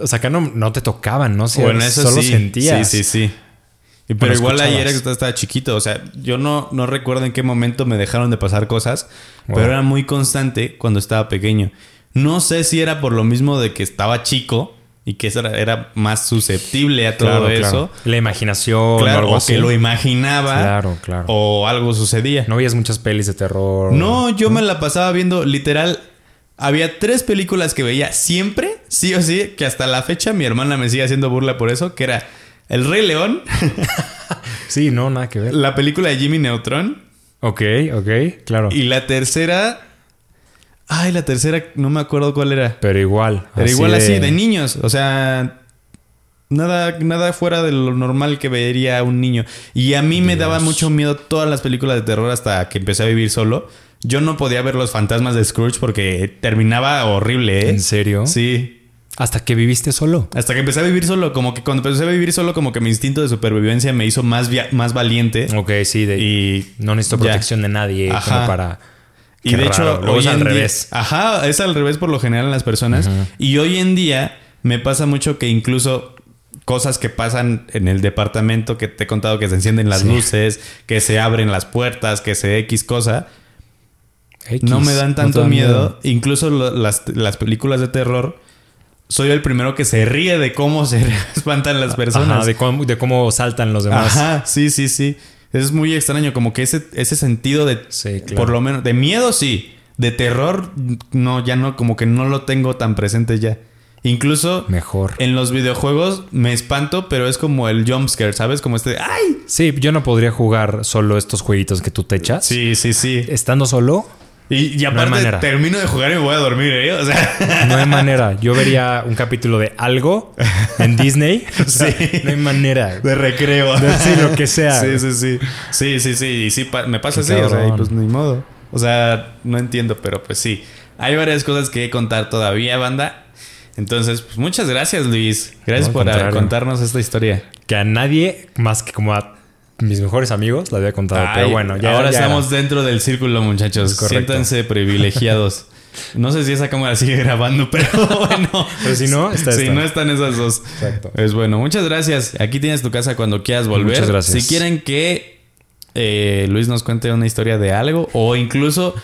O sea, acá no, no te tocaban, ¿no? Si bueno, eso solo sí. sentías. Sí, sí, sí. Pero Bueno, igual escuchabas. ayer estaba, estaba chiquito, o sea, yo no, no recuerdo en qué momento me dejaron de pasar cosas, Wow. pero era muy constante cuando estaba pequeño. No sé si era por lo mismo de que estaba chico y que eso era, era más susceptible a todo Claro, eso. claro. La imaginación Claro, o algo o así. que lo imaginaba. Claro, claro. O algo sucedía. No veías muchas pelis de terror. No, yo me la pasaba viendo literal. Había tres películas que veía siempre, sí o sí, que hasta la fecha mi hermana me sigue haciendo burla por eso, que era El Rey León, Sí, no, nada que ver. la película de Jimmy Neutron Ok, ok, claro. y la tercera... Ay, la tercera no me acuerdo cuál era. Pero igual. Pero igual así, de niños. O sea, nada, nada fuera de lo normal que vería un niño. Y a mí me daba mucho miedo todas las películas de terror hasta que empecé a vivir solo. Yo no podía ver los fantasmas de Scrooge porque terminaba horrible, ¿eh? ¿En serio? Sí. Hasta que viviste solo. Hasta que empecé a vivir solo, como que cuando empecé a vivir solo, como que mi instinto de supervivencia me hizo más, más valiente. Ok, sí, de, Y no necesito ya. protección de nadie Ajá. como para. Y Qué de hecho. Luego hoy es al en día- revés. Ajá, es al revés por lo general en las personas. Y hoy en día me pasa mucho que incluso cosas que pasan en el departamento que te he contado que se encienden las Sí. luces, que se abren las puertas, que se X cosa, X, no me dan tanto miedo. Incluso lo- las, las películas de terror, soy el primero que se ríe de cómo se espantan las personas. Ajá, de, cómo, de cómo saltan los demás. Ajá, sí, sí, sí. Es muy extraño, como que ese, ese sentido de, Sí, claro. por lo menos, de miedo sí, de terror, no, ya no, como que no lo tengo tan presente ya. Incluso Mejor. en los videojuegos me espanto, pero es como el jumpscare, ¿sabes? Como este, ¡ay! Sí, yo no podría jugar solo estos jueguitos que tú te echas. Sí, sí, sí. Estando solo, Y, y aparte termino de jugar y me voy a dormir, ¿eh? O sea, no hay manera. Yo vería un capítulo de algo en Disney. O sea, Sí. No hay manera. de recreo. De- sí, lo que sea. Sí, sí, sí. Sí, sí, sí. Y sí, pa- me pasa Qué así, o sea, y pues ni modo. O sea, no entiendo, pero pues sí. Hay varias cosas que contar todavía, banda. Entonces, pues muchas gracias, Luis. Gracias No, por contarnos esta historia. Que a nadie, más que como a mis mejores amigos, la había contado. pero bueno, ya ahora ya estamos era. dentro del círculo, muchachos. Siéntanse privilegiados. No sé si esa cámara sigue grabando, pero bueno. Pero si no, está Si esta. no están esas dos. Exacto. Es bueno. Muchas gracias. Aquí tienes tu casa cuando quieras volver. Muchas gracias. Si quieren que eh, Luis nos cuente una historia de algo o incluso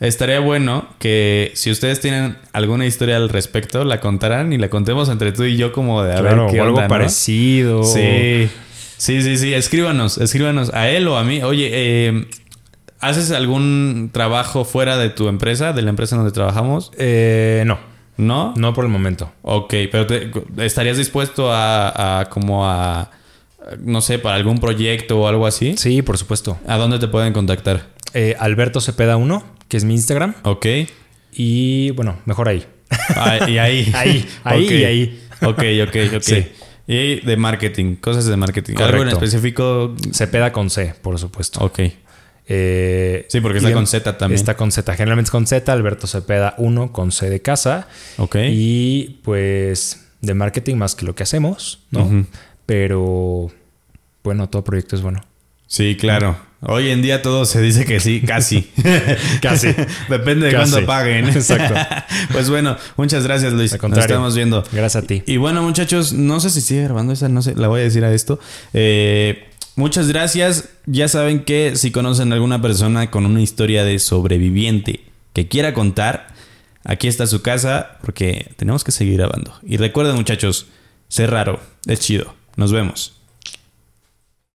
estaría bueno que si ustedes tienen alguna historia al respecto, la contaran y la contemos entre tú y yo como de a Claro, ver qué o algo onda, ¿no? parecido. Sí. Sí, sí, sí. Escríbanos, escríbanos a él o a mí. Oye, eh, ¿haces algún trabajo fuera de tu empresa, de la empresa donde trabajamos? Eh, no, ¿No? no por el momento. Ok, pero te- ¿estarías dispuesto a, a como a, no sé, para algún proyecto o algo así? Sí, por supuesto. ¿A dónde te pueden contactar? Eh, Alberto Cepeda 1, que es mi Instagram. Ok. Y bueno, mejor ahí. Ah, y ahí. Ahí, ahí y ahí. Ok, ok, ok. Sí. Y de marketing, cosas de marketing. ¿Algo en Correcto. específico? Cepeda con C, por supuesto. Ok. Eh, Sí, porque está con Z también. Está con Z. Generalmente es con Z. Alberto Cepeda 1 con C de casa. Ok. Y pues de marketing más que lo que hacemos, ¿no? Pero bueno, todo proyecto es bueno. Sí, claro. Hoy en día todo se dice que sí, casi. Casi. Depende de cuándo paguen. Exacto. pues bueno, muchas gracias, Luis. Nos estamos viendo. Gracias a ti. Y bueno, muchachos, no sé si sigue grabando esa, no sé, la voy a decir a esto. Eh, muchas gracias. Ya saben que si conocen a alguna persona con una historia de sobreviviente que quiera contar, aquí está su casa porque tenemos que seguir grabando. Y recuerden, muchachos, ser raro es chido. Nos vemos.